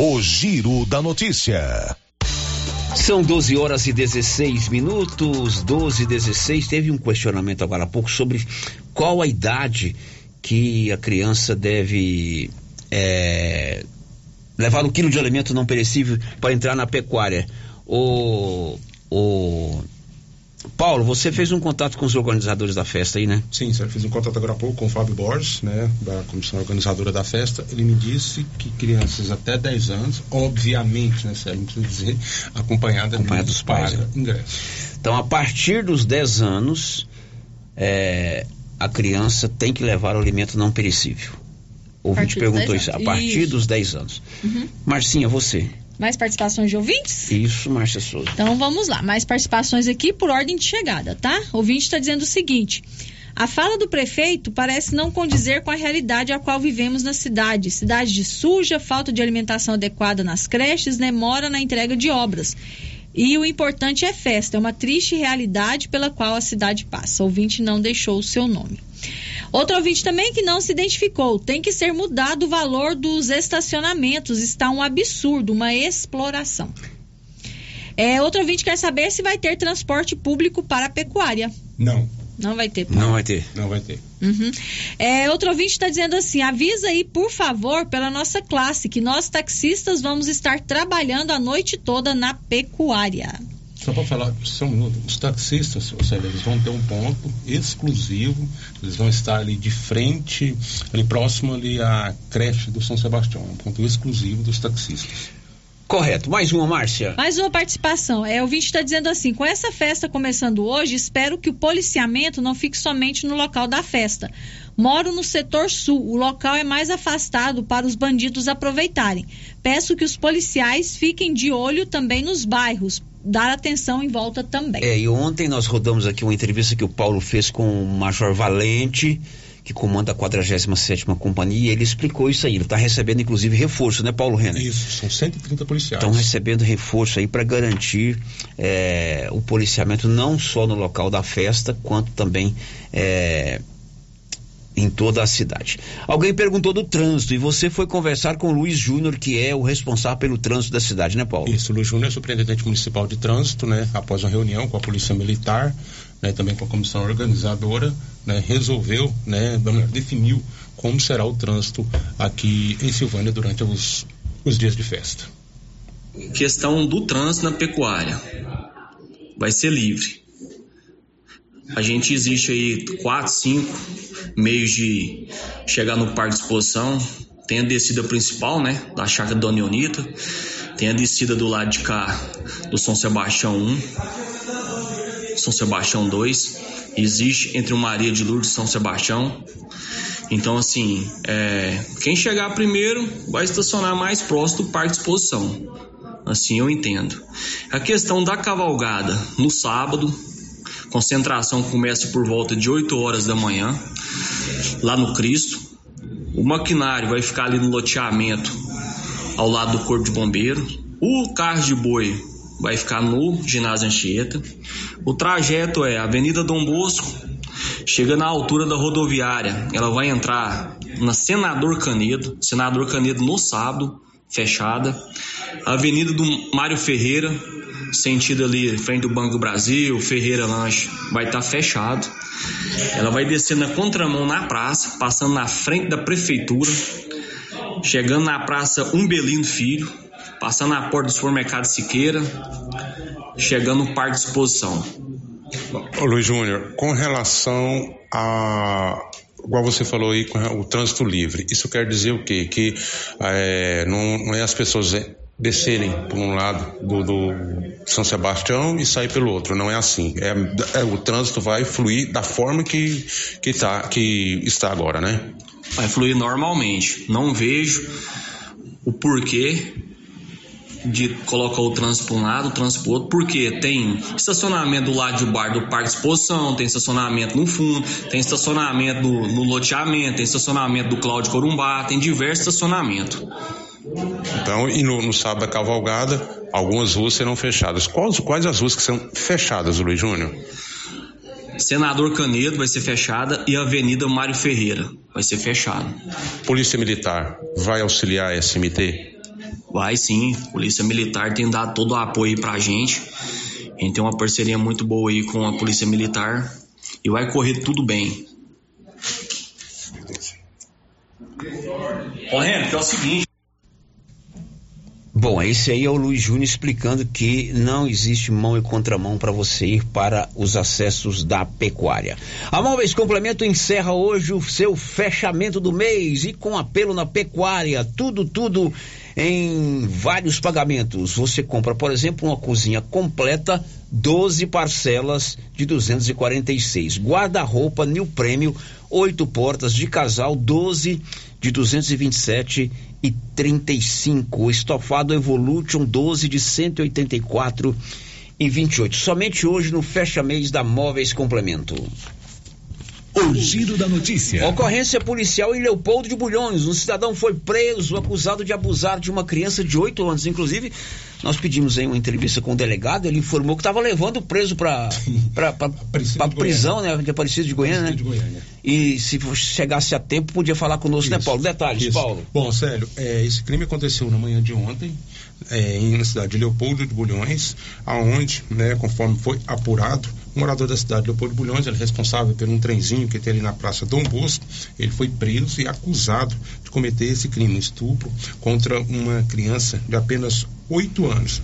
O Giro da Notícia. São 12 horas e 16 minutos, 12 e 16. Teve um questionamento agora há pouco sobre qual a idade que a criança deve é, levar um quilo de alimento não perecível para entrar na pecuária. O, o Paulo, você fez um contato com os organizadores da festa aí, né? Sim, eu fiz um contato agora há pouco com o Fábio Borges, né, da comissão organizadora da festa. Ele me disse que crianças até 10 anos, obviamente, né, Sérgio, não precisa dizer, acompanhada Acompanhada dos pais, né? ingresso. Então, a partir dos 10 anos, é, a criança tem que levar o alimento não perecível. O ouvinte perguntou 10 isso, a partir Isso. dos 10 anos. Uhum. Marcinha, você. Mais participações de ouvintes? Isso, Márcia Souza. Então vamos lá, mais participações aqui por ordem de chegada, tá? O ouvinte está dizendo o seguinte. A fala do prefeito parece não condizer com a realidade a qual vivemos na cidade. Cidade de suja, falta de alimentação adequada nas creches, demora na entrega de obras. E o importante é festa, é uma triste realidade pela qual a cidade passa. O ouvinte não deixou o seu nome. Outro ouvinte também que não se identificou. Tem que ser mudado o valor dos estacionamentos. Está um absurdo, uma exploração. É, outro ouvinte quer saber se vai ter transporte público para a pecuária. Não. Não vai ter. Não vai ter. Não vai ter. Uhum. É, outro ouvinte está dizendo assim: avisa aí, por favor, pela nossa classe, que nós taxistas vamos estar trabalhando a noite toda na pecuária. Só para falar, só um minuto, os taxistas, ou seja, eles vão ter um ponto exclusivo, eles vão estar ali de frente, ali próximo ali à creche do São Sebastião, um ponto exclusivo dos taxistas. Correto. Mais uma, Márcia. Mais uma participação. É, o ouvinte está dizendo assim: com essa festa começando hoje, espero que o policiamento não fique somente no local da festa. Moro no setor sul, o local é mais afastado para os bandidos aproveitarem. Peço que os policiais fiquem de olho também nos bairros, dar atenção em volta também. É, e ontem nós rodamos aqui uma entrevista que o Paulo fez com o Major Valente, que comanda a 47 Companhia, e ele explicou isso aí. Ele está recebendo, inclusive, reforço, né, Paulo Renner? Isso, são 130 policiais. Estão recebendo reforço aí para garantir é, o policiamento não só no local da festa, quanto também. É, em toda a cidade. Alguém perguntou do trânsito e você foi conversar com o Luiz Júnior, que é o responsável pelo trânsito da cidade, né, Paulo? Isso, o Luiz Júnior é superintendente municipal de trânsito, né? Após uma reunião com a Polícia Militar, né, também com a comissão organizadora, né, resolveu, né, definiu como será o trânsito aqui em Silvânia durante os, os dias de festa. Questão do trânsito na pecuária. Vai ser livre. A gente existe aí quatro, cinco meios de chegar no parque de exposição. Tem a descida principal, né? Da chácara Dona Leonita. Tem a descida do lado de cá do São Sebastião 1. São Sebastião 2. Existe entre o Maria de Lourdes e São Sebastião. Então, assim, é, quem chegar primeiro vai estacionar mais próximo do parque de exposição. Assim eu entendo. A questão da cavalgada no sábado, Concentração começa por volta de 8 horas da manhã, lá no Cristo. O maquinário vai ficar ali no loteamento, ao lado do Corpo de Bombeiros. O carro de boi vai ficar no ginásio Anchieta. O trajeto é Avenida Dom Bosco, chega na altura da rodoviária. Ela vai entrar na Senador Canedo, Senador Canedo no sábado, fechada. Avenida do Mário Ferreira, sentido ali, frente do Banco do Brasil, Ferreira Lanche, vai estar tá fechado. Ela vai descer na contramão na praça, passando na frente da prefeitura, chegando na praça Umbelino Filho, passando na porta do supermercado Siqueira, chegando no parque de exposição. Ô Luiz Júnior, com relação a igual você falou aí, com o trânsito livre, isso quer dizer o quê? Que é, não, não é as pessoas descerem por um lado do, do, São Sebastião e sair pelo outro. Não é assim. É, é, o trânsito vai fluir da forma que, que, tá, que está agora, né? Vai fluir normalmente. Não vejo o porquê de colocar o trânsito para um lado, o trânsito para outro, porque tem estacionamento do lado de bar do Parque de Exposição, tem estacionamento no fundo, tem estacionamento no, no loteamento, tem estacionamento do Cláudio Corumbá, tem diversos estacionamentos. Então, e no, no, sábado da cavalgada, algumas ruas serão fechadas. Quais, quais as ruas que são fechadas, Luiz Júnior? Senador Canedo vai ser fechada e a Avenida Mário Ferreira vai ser fechada. Polícia Militar vai auxiliar a SMT? Vai sim, Polícia Militar tem dado todo o apoio aí pra gente. A gente tem uma parceria muito boa aí com a Polícia Militar e vai correr tudo bem. Correndo, que é o seguinte. Bom, esse aí é o Luiz Júnior explicando que não existe mão e contramão para você ir para os acessos da pecuária. A Móveis Complemento encerra hoje o seu fechamento do mês e com apelo na pecuária, tudo, tudo em vários pagamentos. Você compra, por exemplo, uma cozinha completa, 12 parcelas de 246. Guarda-roupa New Prêmio, oito portas de casal, 12 de 227 e 35. O estofado Evolution 12 de 184 e 28. Somente hoje no fecha mês da Móveis Complemento. O giro da notícia. Ocorrência policial em Leopoldo de Bulhões. Um cidadão foi preso acusado de abusar de uma criança de 8 anos. Inclusive, nós pedimos aí uma entrevista com o delegado. Ele informou que estava levando o preso para para prisão, né? De Aparecido de Goiânia, né? De Goiânia. E se chegasse a tempo, podia falar conosco, né, Paulo? Detalhes, Isso. Paulo. Bom, Célio, é, esse crime aconteceu na manhã de ontem, é, em- na cidade de Leopoldo de Bulhões, aonde, né, conforme foi apurado, morador da cidade de Leopoldo Bulhões, ele é responsável por um trenzinho que tem ali na Praça Dom Bosco, ele foi preso e acusado de cometer esse crime, estupro, contra uma criança de apenas 8 anos.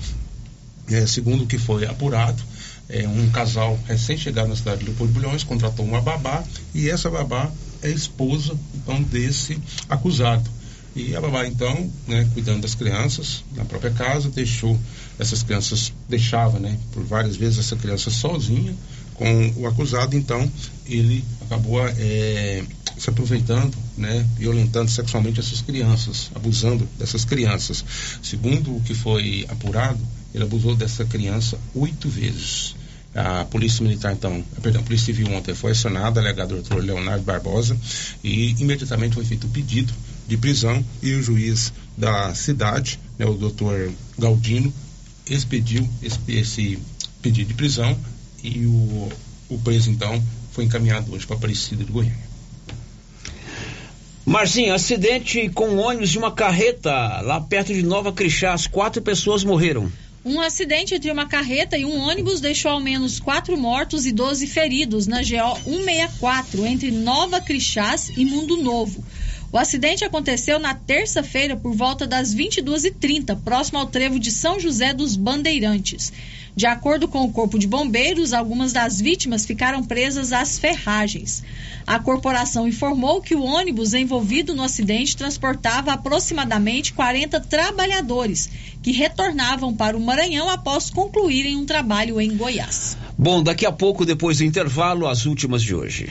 É, segundo o que foi apurado, é, um casal recém-chegado na cidade de Leopoldo Bulhões contratou uma babá e essa babá é esposa então, desse acusado. E a babá, então, né, cuidando das crianças na própria casa, deixou essas crianças, deixava né, por várias vezes essa criança sozinha com o acusado, então ele acabou é, se aproveitando, né, violentando sexualmente essas crianças, abusando dessas crianças. Segundo o que foi apurado, ele abusou dessa criança oito vezes. A polícia militar, então, perdão, a polícia civil ontem foi acionada, alegado doutor Leonardo Barbosa, e imediatamente foi feito o pedido de prisão e o juiz da cidade, né, o doutor Galdino, expediu esse, esse pedido de prisão e o, o preso, então, foi encaminhado hoje para Aparecida de Goiânia. Marcinho, acidente com ônibus de uma carreta lá perto de Nova Crixás. Quatro pessoas morreram. Um acidente entre uma carreta e um ônibus deixou ao menos quatro mortos e 12 feridos na GO 164, entre Nova Crixás e Mundo Novo. O acidente aconteceu na terça-feira por volta das 22h30, próximo ao trevo de São José dos Bandeirantes. De acordo com o Corpo de Bombeiros, algumas das vítimas ficaram presas às ferragens. A corporação informou que o ônibus envolvido no acidente transportava aproximadamente 40 trabalhadores que retornavam para o Maranhão após concluírem um trabalho em Goiás. Bom, daqui a pouco, depois do intervalo, as últimas de hoje.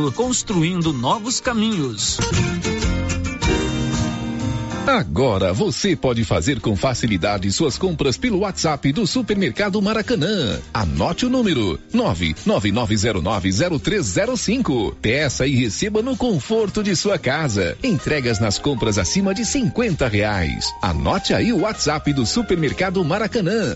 construindo novos caminhos. Agora você pode fazer com facilidade suas compras pelo WhatsApp do Supermercado Maracanã. Anote o número 999090305. Peça e receba no conforto de sua casa. Entregas nas compras acima de 50 reais. Anote aí o WhatsApp do Supermercado Maracanã.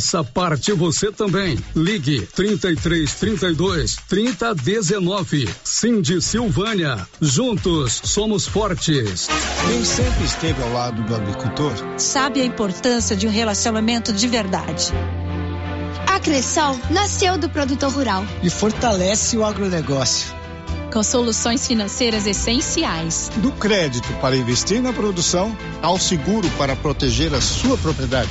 Faça parte você também. Ligue 33 32 30 19. Cindy Silvânia. Juntos somos fortes. Quem sempre esteve ao lado do agricultor sabe a importância de um relacionamento de verdade. A Cressol nasceu do produtor rural e fortalece o agronegócio. Com soluções financeiras essenciais. Do crédito para investir na produção ao seguro para proteger a sua propriedade.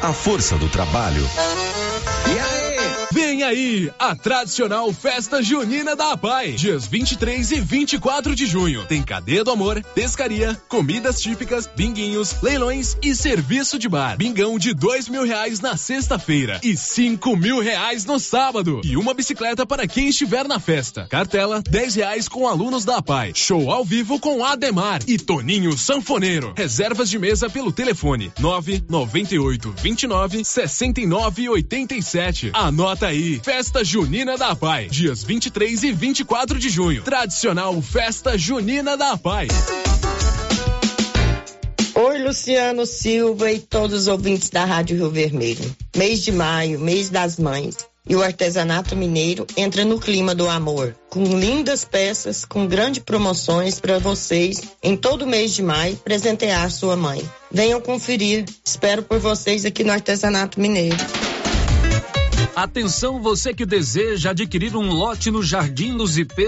A força do trabalho. E aí? Vem aí a tradicional festa junina da APAI, dias 23 e 24 de junho. Tem cadeia do amor, pescaria, comidas típicas, binguinhos, leilões e serviço de bar. Bingão de dois mil reais na sexta-feira e cinco mil reais no sábado. E uma bicicleta para quem estiver na festa. Cartela, dez reais com alunos da APAI. Show ao vivo com Ademar e Toninho Sanfoneiro. Reservas de mesa pelo telefone nove noventa e oito vinte e nove sessenta e nove oitenta e sete. Anota aí, Festa Junina da APAI, dias 23 e 24 de junho. Tradicional Festa Junina da APAI. Oi, Luciano Silva e todos os ouvintes da Rádio Rio Vermelho. Mês de maio, mês das mães. E o artesanato mineiro entra no clima do amor, com lindas peças, com grandes promoções para vocês em todo mês de maio presentear sua mãe. Venham conferir. Espero por vocês aqui no Artesanato Mineiro. Atenção você que deseja adquirir um lote no Jardim dos IP